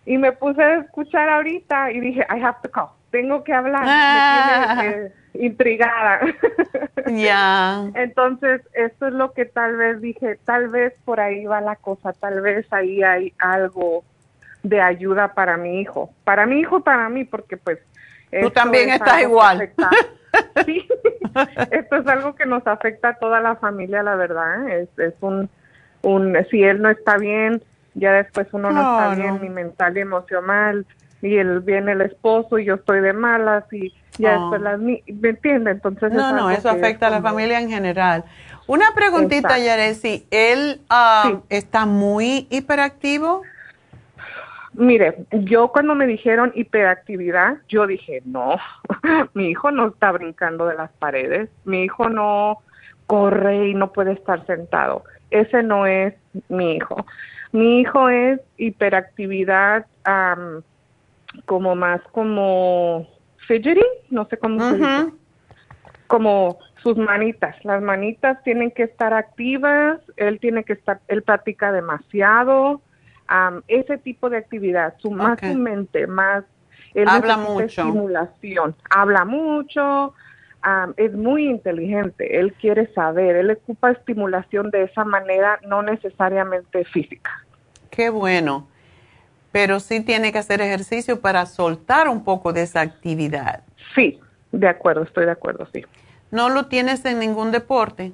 y me puse a escuchar ahorita y dije, I have to call. Tengo que hablar. Ah. Me tiene eh, intrigada. Ya. Entonces, esto es lo que tal vez dije, tal vez por ahí va la cosa, tal vez ahí hay algo de ayuda para mi hijo. Para mi hijo, para mí, porque pues... esto también es estás igual. sí, esto es algo que nos afecta a toda la familia, la verdad. Es, es un, un, si él no está bien, ya después uno no está bien, ni mental ni emocional, y él viene el esposo y yo estoy de malas y ya Ah. después las ¿me entiende? Entonces es No, no, eso afecta a la como- familia en general. Una preguntita. Yaresi. ¿Él ah, está muy hiperactivo? Mire, yo cuando me dijeron hiperactividad, yo dije, no, mi hijo no está brincando de las paredes, mi hijo no corre y no puede estar sentado. Ese no es mi hijo. Mi hijo es hiperactividad am, como más como fidgety, no sé cómo se dice. Como sus manitas, las manitas tienen que estar activas, él tiene que estar, él practica demasiado, ese tipo de actividad, su más su mente, más él Habla mucho. estimulación, habla mucho, es muy inteligente, él quiere saber, él ocupa estimulación de esa manera, no necesariamente física. Qué bueno. Pero sí tiene que hacer ejercicio para soltar un poco de esa actividad. Sí, de acuerdo, estoy de acuerdo, sí. ¿No lo tienes en ningún deporte?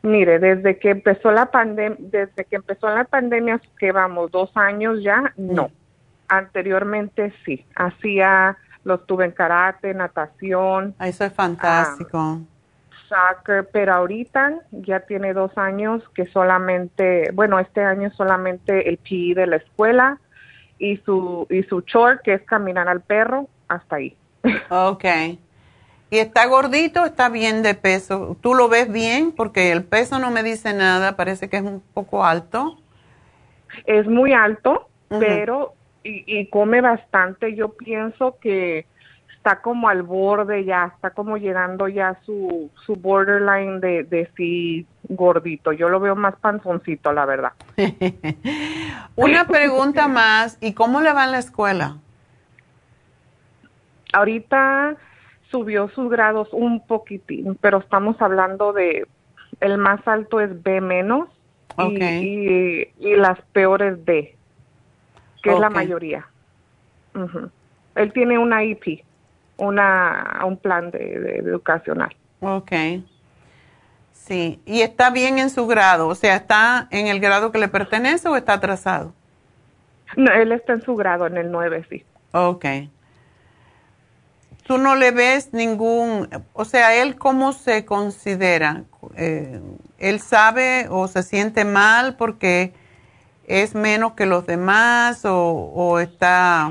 Mire, desde que empezó la pandemia, desde que empezó la pandemia, que vamos dos años ya, no. Anteriormente sí, hacía, lo tuve en karate, natación. Ah, Eso es fantástico. Soccer, pero ahorita ya tiene dos años que solamente, bueno, este año solamente el PI de la escuela y su y su chore que es caminar al perro hasta ahí. Ok. ¿Y está gordito? ¿Está bien de peso? ¿Tú lo ves bien? Porque el peso no me dice nada, parece que es un poco alto. Es muy alto, pero y, y come bastante. Yo pienso que está como al borde ya, está como llegando ya su, su borderline de, de sí gordito. Yo lo veo más panzoncito, la verdad. Una pregunta más, ¿y cómo le va en la escuela? Ahorita subió sus grados un poquitín, pero estamos hablando de, el más alto es B menos y, y, y las peores D, que es la mayoría. Él tiene una IP, una, un plan de, educacional. Ok. Sí, y está bien en su grado, o sea, ¿está en el grado que le pertenece o está atrasado? No, él está en su grado, en el 9, sí. Ok. ¿Tú no le ves ningún, o sea, él cómo se considera? Eh, ¿Él sabe o se siente mal porque es menos que los demás o, o está,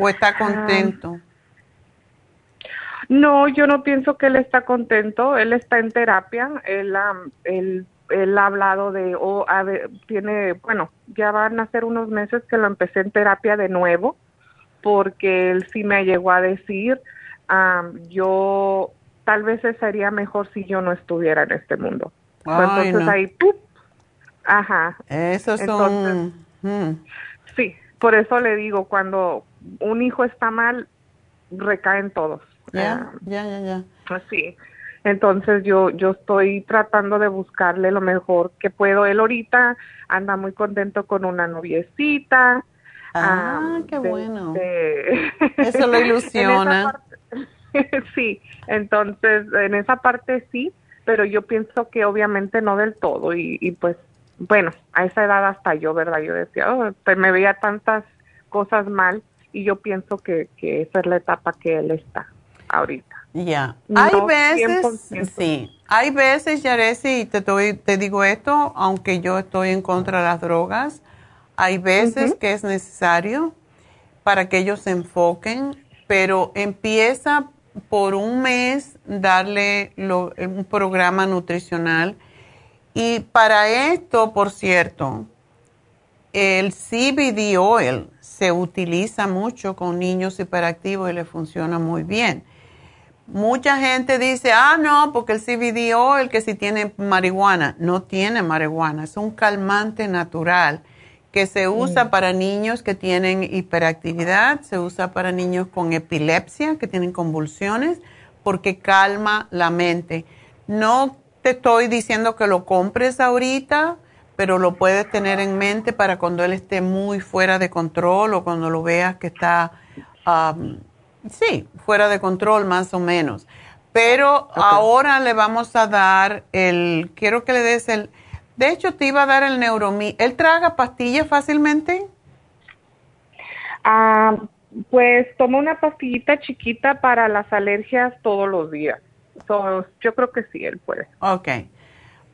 o está contento? No, yo no pienso que él está contento. Él está en terapia. Él, am, él, él ha hablado de, o tiene, bueno, ya van a ser unos meses que lo empecé en terapia de nuevo, porque él sí me llegó a decir, am, yo tal vez sería mejor si yo no estuviera en este mundo. Ay, Entonces no. ahí, ¡pup! ajá. Esos son... mm. Sí, por eso le digo, cuando un hijo está mal, recaen todos. Ya, Ah, ya, ya, ya. Sí. Entonces yo yo estoy tratando de buscarle lo mejor que puedo. Él ahorita anda muy contento con una noviecita. Ah, qué de- bueno. de- Eso lo En ilusiona. parte- sí, entonces en esa parte sí, pero yo pienso que obviamente no del todo y, y pues bueno, a esa edad hasta yo, ¿verdad? Yo decía, oh, pues me veía tantas cosas mal y yo pienso que, que esa es la etapa que él está ahorita. Ya. No hay veces, 100%. sí, hay veces, Yaresi, y te, doy- te digo esto, aunque yo estoy en contra de las drogas, hay veces que es necesario para que ellos se enfoquen, pero empieza por un mes darle lo- un programa nutricional. Y para esto, por cierto, el CBD oil se utiliza mucho con niños hiperactivos y le funciona muy bien. Mucha gente dice, ah, no, porque el CBD oil que si tiene marihuana, no tiene marihuana, es un calmante natural que se usa para niños que tienen hiperactividad, se usa para niños con epilepsia, que tienen convulsiones, porque calma la mente. No te estoy diciendo que lo compres ahorita, pero lo puedes tener en mente para cuando él esté muy fuera de control o cuando lo veas que está, um, sí, fuera de control más o menos. Pero ahora le vamos a dar el, quiero que le des el, de hecho te iba a dar el neuromí. ¿Él traga pastillas fácilmente? Ah, pues toma una pastillita chiquita para las alergias todos los días. So, yo creo que sí, él puede. Ok.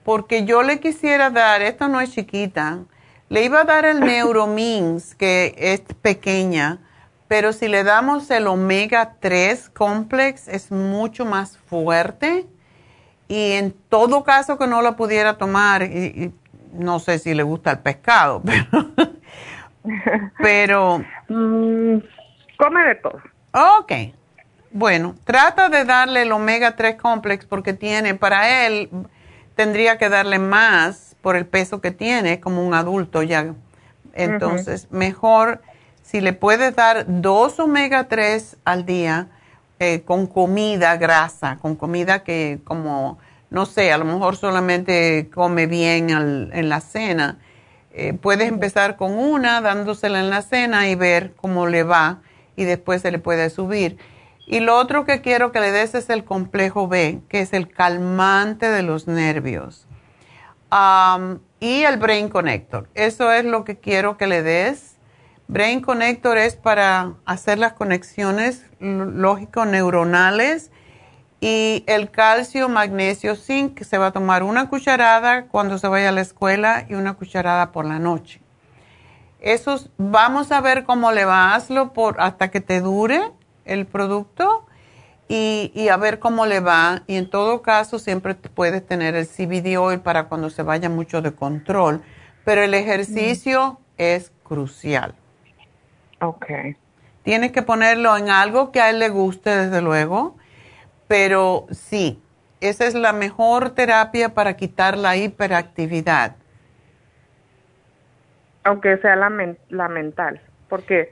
Porque yo le quisiera dar, esto no es chiquita, le iba a dar el Neuromins, que es pequeña, pero si le damos el omega 3 complex es mucho más fuerte y en todo caso que no la pudiera tomar, y, y no sé si le gusta el pescado, pero, pero Mm, come de todo. Ok. Bueno, trata de darle el omega 3 complex porque tiene, para él, tendría que darle más por el peso que tiene como un adulto ya. Entonces, mejor si le puedes dar dos omega 3 al día eh, con comida grasa, con comida que como, no sé, a lo mejor solamente come bien en la cena. Eh, puedes empezar con una, dándosela en la cena y ver cómo le va y después se le puede subir. Y lo otro que quiero que le des es el complejo B, que es el calmante de los nervios. Am, y el Brain Connector. Eso es lo que quiero que le des. Brain Connector es para hacer las conexiones lógico-neuronales Y el calcio, magnesio, zinc, se va a tomar una cucharada cuando se vaya a la escuela y una cucharada por la noche. Esos, vamos a ver cómo le va, hazlo por, hasta que te dure el producto y, y, a ver cómo le va. Y en todo caso, siempre puedes tener el CBD oil para cuando se vaya mucho de control. Pero el ejercicio es crucial. Ok. Tienes que ponerlo en algo que a él le guste, desde luego. Pero sí, esa es la mejor terapia para quitar la hiperactividad. Aunque sea la, men la mental, porque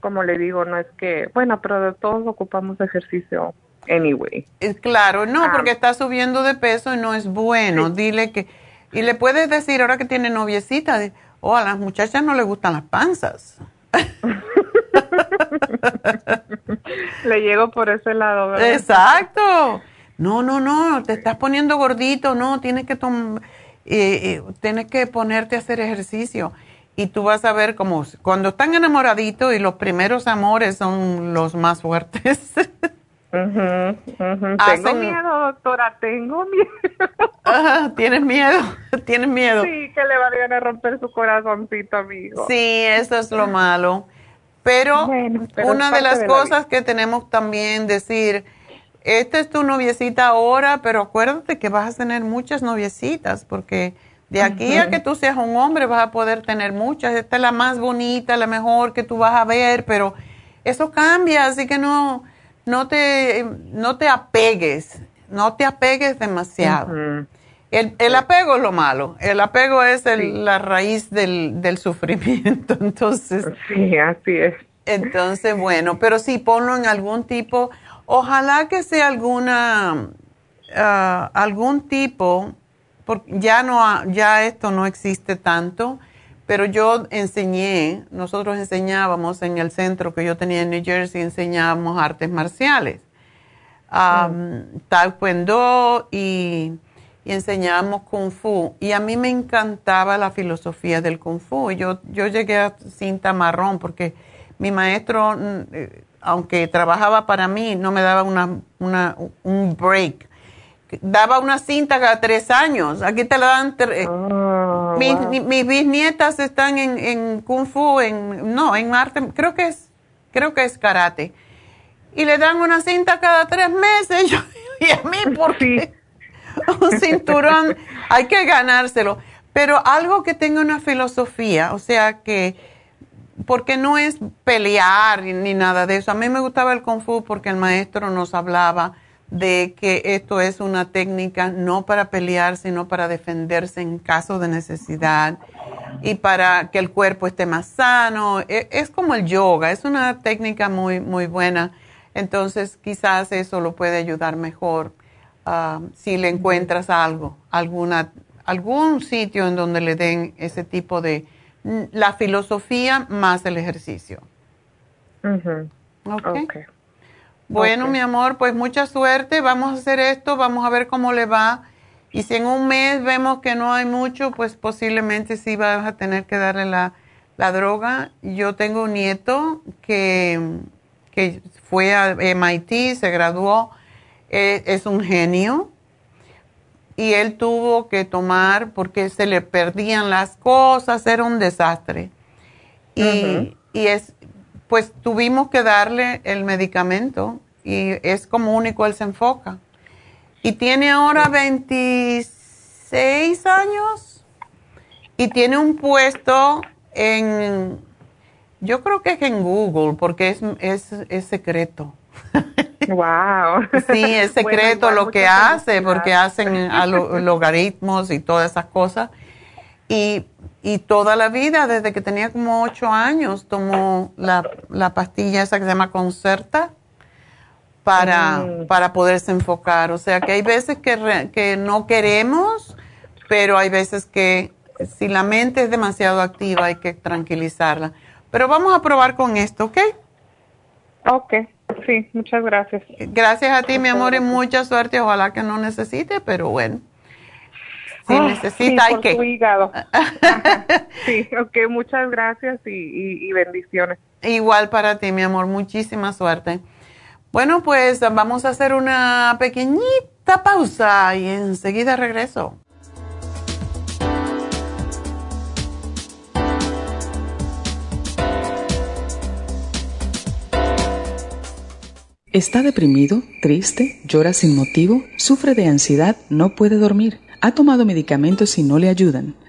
como le digo, no es que, bueno, pero todos ocupamos ejercicio anyway. Claro, no, porque está subiendo de peso y no es bueno. Dile que, y le puedes decir ahora que tiene noviecita, oh, a las muchachas no les gustan las panzas. le llego por ese lado, ¿verdad? Exacto. No, no, no, te estás poniendo gordito, no, tienes que, eh, eh, tienes que ponerte a hacer ejercicio y tú vas a ver como cuando están enamoraditos y los primeros amores son los más fuertes. Tengo miedo, doctora, tengo miedo. ¿Tienes miedo? ¿Tienes miedo? Sí, que le vayan a romper su corazoncito, amigo. Sí, eso es lo malo. Pero, una de las cosas que tenemos también decir, esta es tu noviecita ahora, pero acuérdate que vas a tener muchas noviecitas porque de aquí a que tú seas un hombre vas a poder tener muchas. Esta es la más bonita, la mejor que tú vas a ver, pero eso cambia, así que no, no, te, no te apegues, no te apegues demasiado. el, el, apego es lo malo, el apego es la raíz del, del sufrimiento, entonces. Sí, así es. Entonces, bueno, pero sí, ponlo en algún tipo, ojalá que sea alguna, ah, algún tipo porque ya, no, ya esto no existe tanto, pero yo enseñé, nosotros enseñábamos en el centro que yo tenía en New Jersey, enseñábamos artes marciales, um, taekwondo y, y, enseñábamos kung fu. Y a mí me encantaba la filosofía del kung fu. Yo, yo llegué a cinta marrón porque mi maestro, mm, eh, aunque trabajaba para mí, no me daba una, una, un break daba una cinta cada tres años. Aquí te la dan. Oh, mis, bisnietas están en, en, kung fu, en no, en arte. Creo que es, creo que es karate. Y le dan una cinta cada tres meses. y a mí, ¿por qué? Un cinturón, hay que ganárselo. Pero algo que tenga una filosofía, o sea que, porque no es pelear ni nada de eso. A mí me gustaba el kung fu porque el maestro nos hablaba de que esto es una técnica no para pelear, sino para defenderse en caso de necesidad y para que el cuerpo esté más sano. E, es, como el yoga, es una técnica muy, muy buena. Entonces, quizás eso lo puede ayudar mejor ah, si le encuentras algo, alguna, algún sitio en donde le den ese tipo de, la filosofía más el ejercicio. okay. Bueno, mi amor, pues mucha suerte. Vamos a hacer esto, vamos a ver cómo le va. Y si en un mes vemos que no hay mucho, pues posiblemente sí vas a tener que darle la, droga. Yo tengo un nieto que, que fue a MIT, se graduó, eh, es un genio. Y él tuvo que tomar porque se le perdían las cosas, era un desastre. Y, y es, pues tuvimos que darle el medicamento y es como único él se enfoca. Y tiene ahora 26 años y tiene un puesto en, yo creo que es en Google porque es, es, es secreto. Wow. Sí, es secreto lo que hace porque hacen logaritmos y todas esas cosas. Y y toda la vida, desde que tenía como ocho años, tomó la, pastilla esa que se llama Concerta para, mm. para poderse enfocar. O sea que hay veces que, que no queremos, pero hay veces que si la mente es demasiado activa hay que tranquilizarla. Pero vamos a probar con esto, ¿ok? Ok, sí, muchas gracias. Gracias a ti, mi amor, y mucha suerte. Ojalá que no necesite, pero bueno. Si ah, necesita, hay que. hígado. sí, ok, muchas gracias y, bendiciones. Igual para ti, mi amor, muchísima suerte. Bueno, pues vamos a hacer una pequeñita pausa y enseguida regreso. ¿Está deprimido, triste, llora sin motivo, sufre de ansiedad, no puede dormir? ¿Ha tomado medicamentos y no le ayudan?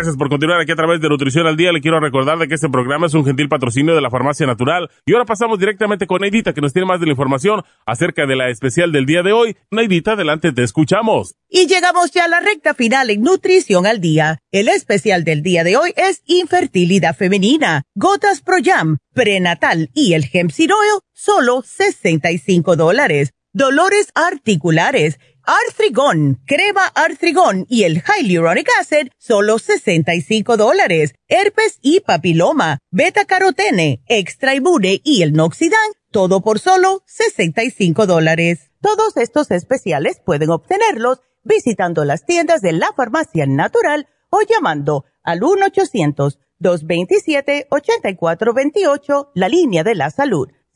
Gracias por continuar aquí a través de Nutrición al Día. Le quiero recordar de que este programa es un gentil patrocinio de la Farmacia Natural. Y ahora pasamos directamente con Neidita, que nos tiene más de la información acerca de la especial del día de hoy. Neidita, adelante, te escuchamos. Y llegamos ya a la recta final en Nutrición al Día. El especial del día de hoy es Infertilidad Femenina, Gotas Pro Jam, Prenatal y el Hemp solo 65 dólares. Dolores articulares Artrigón, crema Artrigón y el Hyaluronic Acid, solo 65 dólares. Herpes y papiloma, beta carotene, extra y el noxidan, todo por solo 65 dólares. Todos estos especiales pueden obtenerlos visitando las tiendas de la farmacia natural o llamando al 1-800-227-8428, la línea de la salud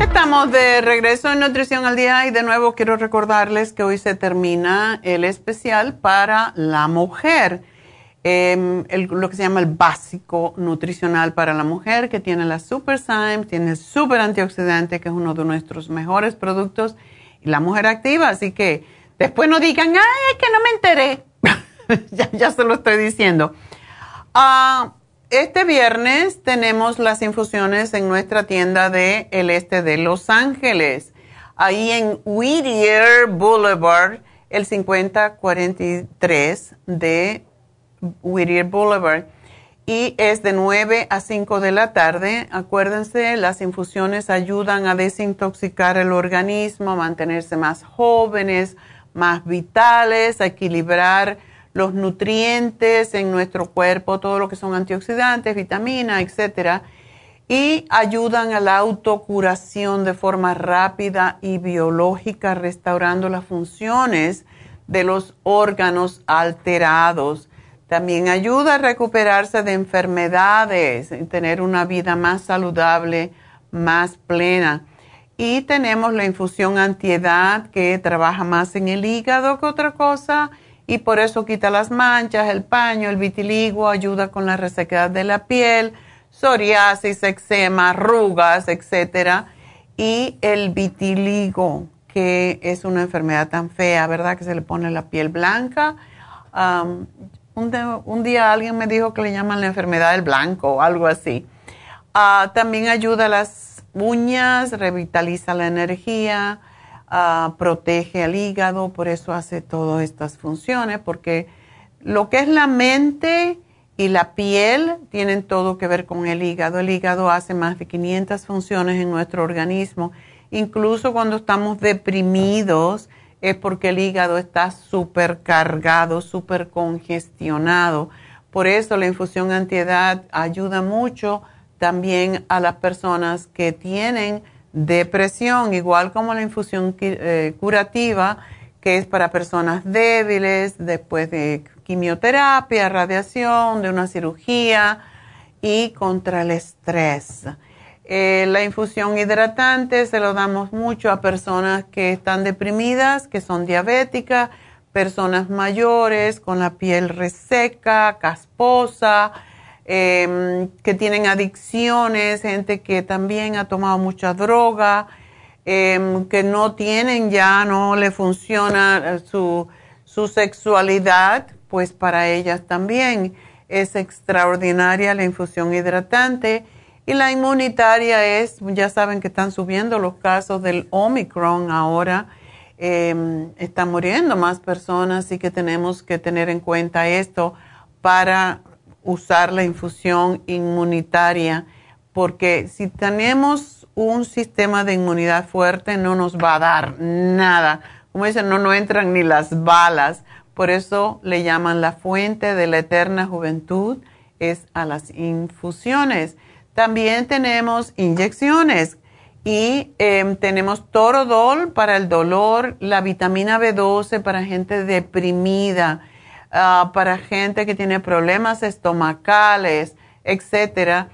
Estamos de regreso en Nutrición al Día y de nuevo quiero recordarles que hoy se termina el especial para la mujer, em, lo que se llama el básico nutricional para la mujer, que tiene la Super Syme, tiene Super Antioxidante, que es uno de nuestros mejores productos, y la mujer activa. Así que después no digan, ay, es que no me enteré. ya, ya se lo estoy diciendo. Ah este viernes tenemos las infusiones en nuestra tienda de el este de Los Ángeles, ahí en Whittier Boulevard, el 5043 de Whittier Boulevard. Y es de 9 a 5 de la tarde. Acuérdense, las infusiones ayudan a desintoxicar el organismo, a mantenerse más jóvenes, más vitales, a equilibrar los nutrientes en nuestro cuerpo, todo lo que son antioxidantes, vitaminas, etcétera, y ayudan a la autocuración de forma rápida y biológica, restaurando las funciones de los órganos alterados. También ayuda a recuperarse de enfermedades tener una vida más saludable, más plena. Y tenemos la infusión antiedad que trabaja más en el hígado que otra cosa y por eso quita las manchas, el paño, el vitiligo, ayuda con la resequedad de la piel, psoriasis, eczema, arrugas, etc. Y el vitiligo, que es una enfermedad tan fea, ¿verdad? Que se le pone la piel blanca. un, día alguien me dijo que le llaman la enfermedad del blanco o algo así. Ah, también ayuda a las uñas, revitaliza la energía, protege al hígado, por eso hace todas estas funciones, porque lo que es la mente y la piel tienen todo que ver con el hígado. El hígado hace más de 500 funciones en nuestro organismo. Incluso cuando estamos deprimidos es porque el hígado está súper cargado, congestionado. Por eso la infusión antiedad ayuda mucho también a las personas que tienen depresión, igual como la infusión eh, curativa, que es para personas débiles después de quimioterapia, radiación, de una cirugía y contra el estrés. Eh, la infusión hidratante se lo damos mucho a personas que están deprimidas, que son diabéticas, personas mayores con la piel reseca, casposa, em, que tienen adicciones, gente que también ha tomado mucha droga, em, que no tienen ya, no le funciona eh, su, su sexualidad, pues para ellas también es extraordinaria la infusión hidratante. Y la inmunitaria es, ya saben que están subiendo los casos del Omicron ahora eh, están muriendo más personas, así que tenemos que tener en cuenta esto para usar la infusión inmunitaria, porque si tenemos un sistema de inmunidad fuerte no nos va a dar nada. Como dicen, no, no entran ni las balas. Por eso le llaman la fuente de la eterna juventud, es a las infusiones. También tenemos inyecciones y em, tenemos Torodol para el dolor, la vitamina B12 para gente deprimida, ah, para gente que tiene problemas estomacales, etcétera.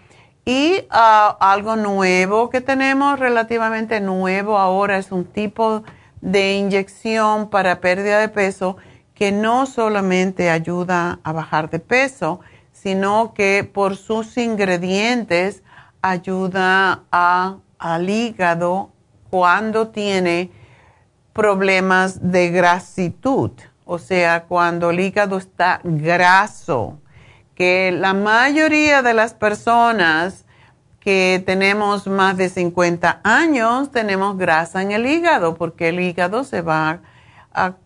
Y ah, algo nuevo que tenemos, relativamente nuevo ahora, es un tipo de inyección para pérdida de peso que no solamente ayuda a bajar de peso, sino que por sus ingredientes ayuda a al hígado cuando tiene problemas de grasitud, o sea, cuando el hígado está graso, que la mayoría de las personas que tenemos más de 50 años tenemos grasa en el hígado, porque el hígado se va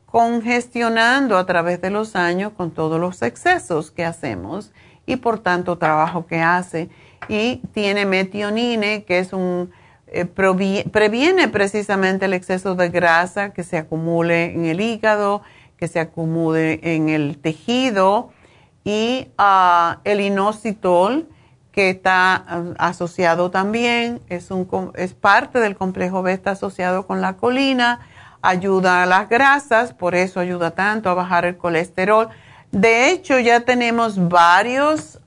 congestionando a través de los años con todos los excesos que hacemos y por tanto trabajo que hace. Y tiene metionine, que es un eh, previene precisamente el exceso de grasa que se acumule en el hígado, que se acumule en el tejido y ah, el inositol que está ah, asociado también, es, un, es parte del complejo B, está asociado con la colina, ayuda a las grasas, por eso ayuda tanto a bajar el colesterol. De hecho, ya tenemos varios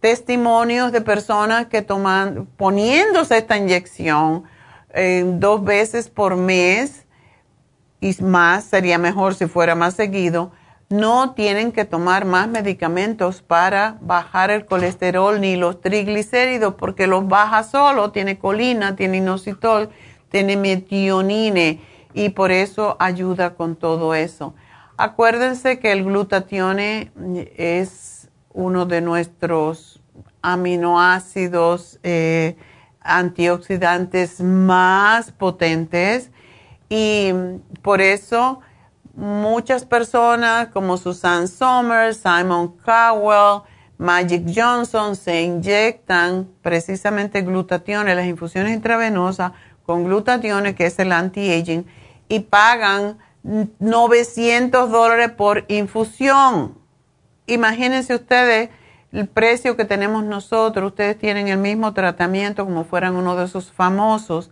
testimonios de personas que toman, poniéndose esta inyección eh, dos veces por mes y más, sería mejor si fuera más seguido, no tienen que tomar más medicamentos para bajar el colesterol ni los triglicéridos porque los baja solo, tiene colina, tiene inositol, tiene metionine y por eso ayuda con todo eso. Acuérdense que el glutatione es uno de nuestros aminoácidos eh, antioxidantes más potentes y por eso muchas personas como Susan Somers, Simon Cowell, Magic Johnson se inyectan precisamente glutatión en las infusiones intravenosas con glutatión que es el anti-aging y pagan 900 dólares por infusión. Imagínense ustedes el precio que tenemos nosotros, ustedes tienen el mismo tratamiento como fueran uno de esos famosos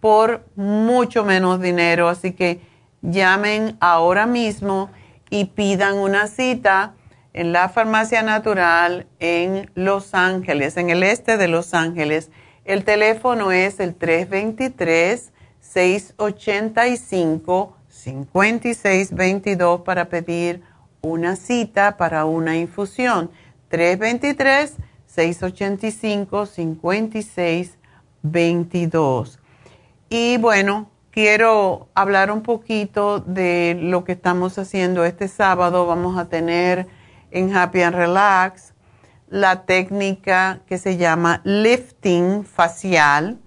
por mucho menos dinero. Así que llamen ahora mismo y pidan una cita en la farmacia natural en Los Ángeles, en el este de Los Ángeles. El teléfono es el 323-685-5622 para pedir una cita para una infusión. 323-685-5622. Y bueno, quiero hablar un poquito de lo que estamos haciendo este sábado. Vamos a tener en Happy and Relax la técnica que se llama lifting facial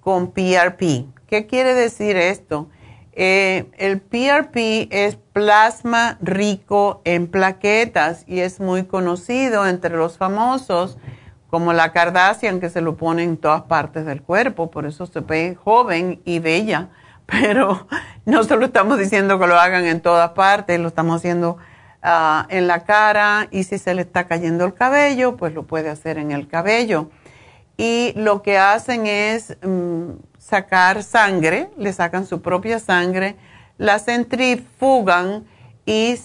con PRP. ¿Qué quiere decir esto? Eh, el PRP es plasma rico en plaquetas y es muy conocido entre los famosos como la Kardashian que se lo pone en todas partes del cuerpo, por eso se ve joven y bella, pero no solo estamos diciendo que lo hagan en todas partes, lo estamos haciendo ah, en la cara y si se le está cayendo el cabello, pues lo puede hacer en el cabello. Y lo que hacen es... Mm, sacar sangre, le sacan su propia sangre, la centrifugan y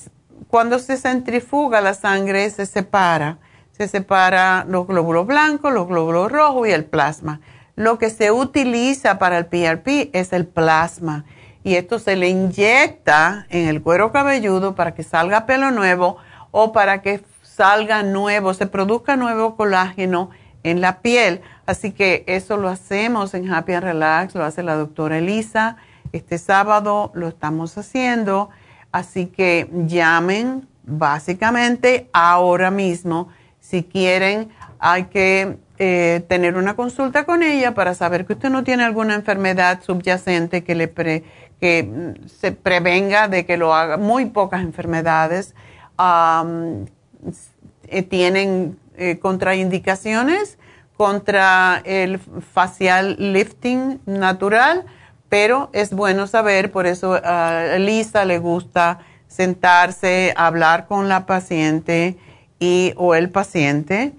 cuando se centrifuga la sangre se separa. Se separa los glóbulos blancos, los glóbulos rojos y el plasma. Lo que se utiliza para el PRP es el plasma y esto se le inyecta en el cuero cabelludo para que salga pelo nuevo o para que salga nuevo, se produzca nuevo colágeno en la piel. Así que eso lo hacemos en Happy and Relax, lo hace la doctora Elisa. Este sábado lo estamos haciendo. Así que llamen básicamente ahora mismo si quieren. Hay que eh, tener una consulta con ella para saber que usted no tiene alguna enfermedad subyacente que le que mm, se prevenga de que lo haga. Muy pocas enfermedades eh, tienen eh, contraindicaciones contra el facial lifting natural, pero es bueno saber, por eso a Lisa le gusta sentarse, hablar con la paciente y, o el paciente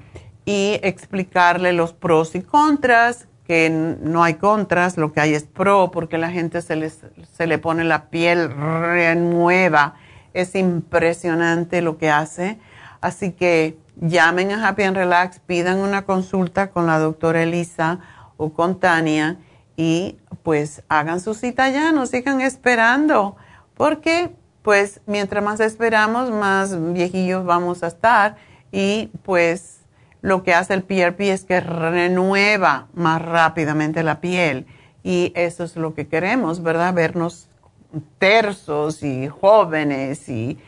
y explicarle los pros y contras, que no hay contras, lo que hay es pro, porque la gente se, les, se le pone la piel renueva. Es impresionante lo que hace. Así que llamen a Happy and Relax, pidan una consulta con la doctora Elisa o con Tania y pues hagan su cita ya, no sigan esperando, porque pues mientras más esperamos, más viejillos vamos a estar y pues lo que hace el PRP es que renueva más rápidamente la piel y eso es lo que queremos, ¿verdad? Vernos tersos y jóvenes y,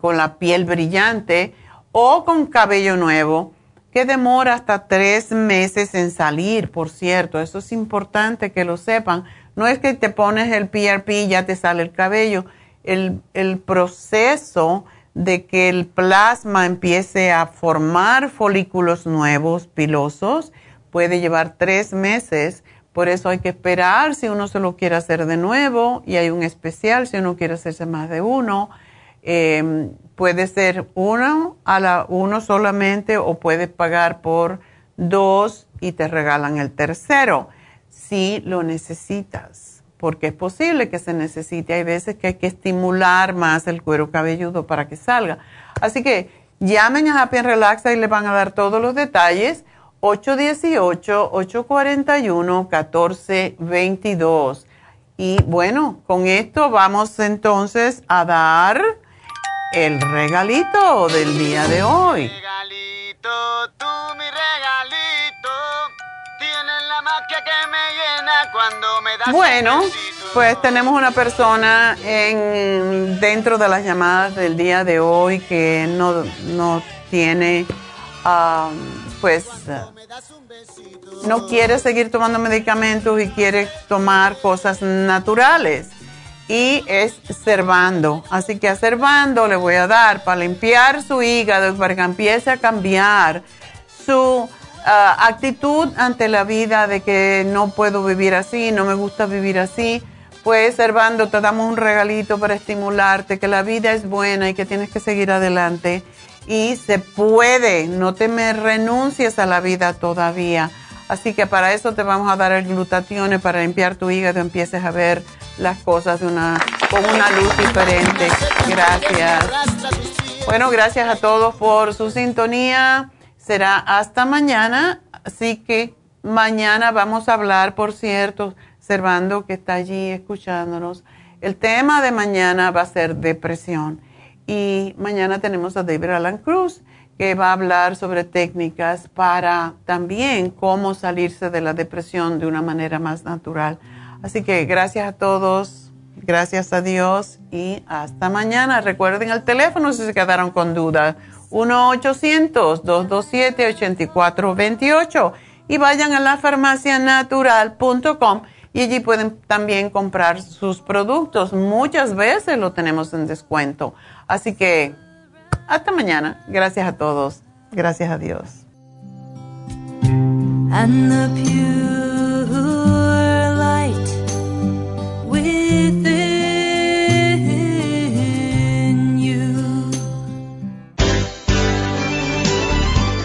con la piel brillante o con cabello nuevo que demora hasta tres meses en salir, por cierto, eso es importante que lo sepan. No es que te pones el PRP y ya te sale el cabello. El, el proceso de que el plasma empiece a formar folículos nuevos, pilosos, puede llevar tres meses. Por eso hay que esperar si uno se lo quiere hacer de nuevo y hay un especial si uno quiere hacerse más de uno. Em, puede ser uno a la uno solamente o puedes pagar por dos y te regalan el tercero si lo necesitas porque es posible que se necesite. Hay veces que hay que estimular más el cuero cabelludo para que salga. Así que llamen a Happy Relax y le van a dar todos los detalles. 818-841-1422. Y bueno, con esto vamos entonces a dar el regalito del día de hoy. Regalito, tú mi regalito, bueno, pues tenemos una persona en, dentro de las llamadas del día de hoy que no, no tiene, pues, no quiere seguir tomando medicamentos y quiere tomar cosas naturales. Y es Cervando. Así que a Cervando le voy a dar para limpiar su hígado, para que empiece a cambiar su actitud ante la vida de que no puedo vivir así, no me gusta vivir así, pues Servando te damos un regalito para estimularte, que la vida es buena y que tienes que seguir adelante. Y se puede, no te me renuncies a la vida todavía. Así que para eso te vamos a dar el glutatión para limpiar tu hígado, empieces a ver las cosas de una, con una luz diferente. Gracias. Bueno, gracias a todos por su sintonía será hasta mañana, así que mañana vamos a hablar, por cierto, Servando que está allí escuchándonos. El tema de mañana va a ser depresión y mañana tenemos a David Alan Cruz que va a hablar sobre técnicas para también cómo salirse de la depresión de una manera más natural. Así que gracias a todos, gracias a Dios y hasta mañana. Recuerden el teléfono si se quedaron con dudas. 1-800-227-8428 y vayan a la farmacianatural.com y allí pueden también comprar sus productos. Muchas veces lo tenemos en descuento. Así que hasta mañana. Gracias a todos. Gracias a Dios.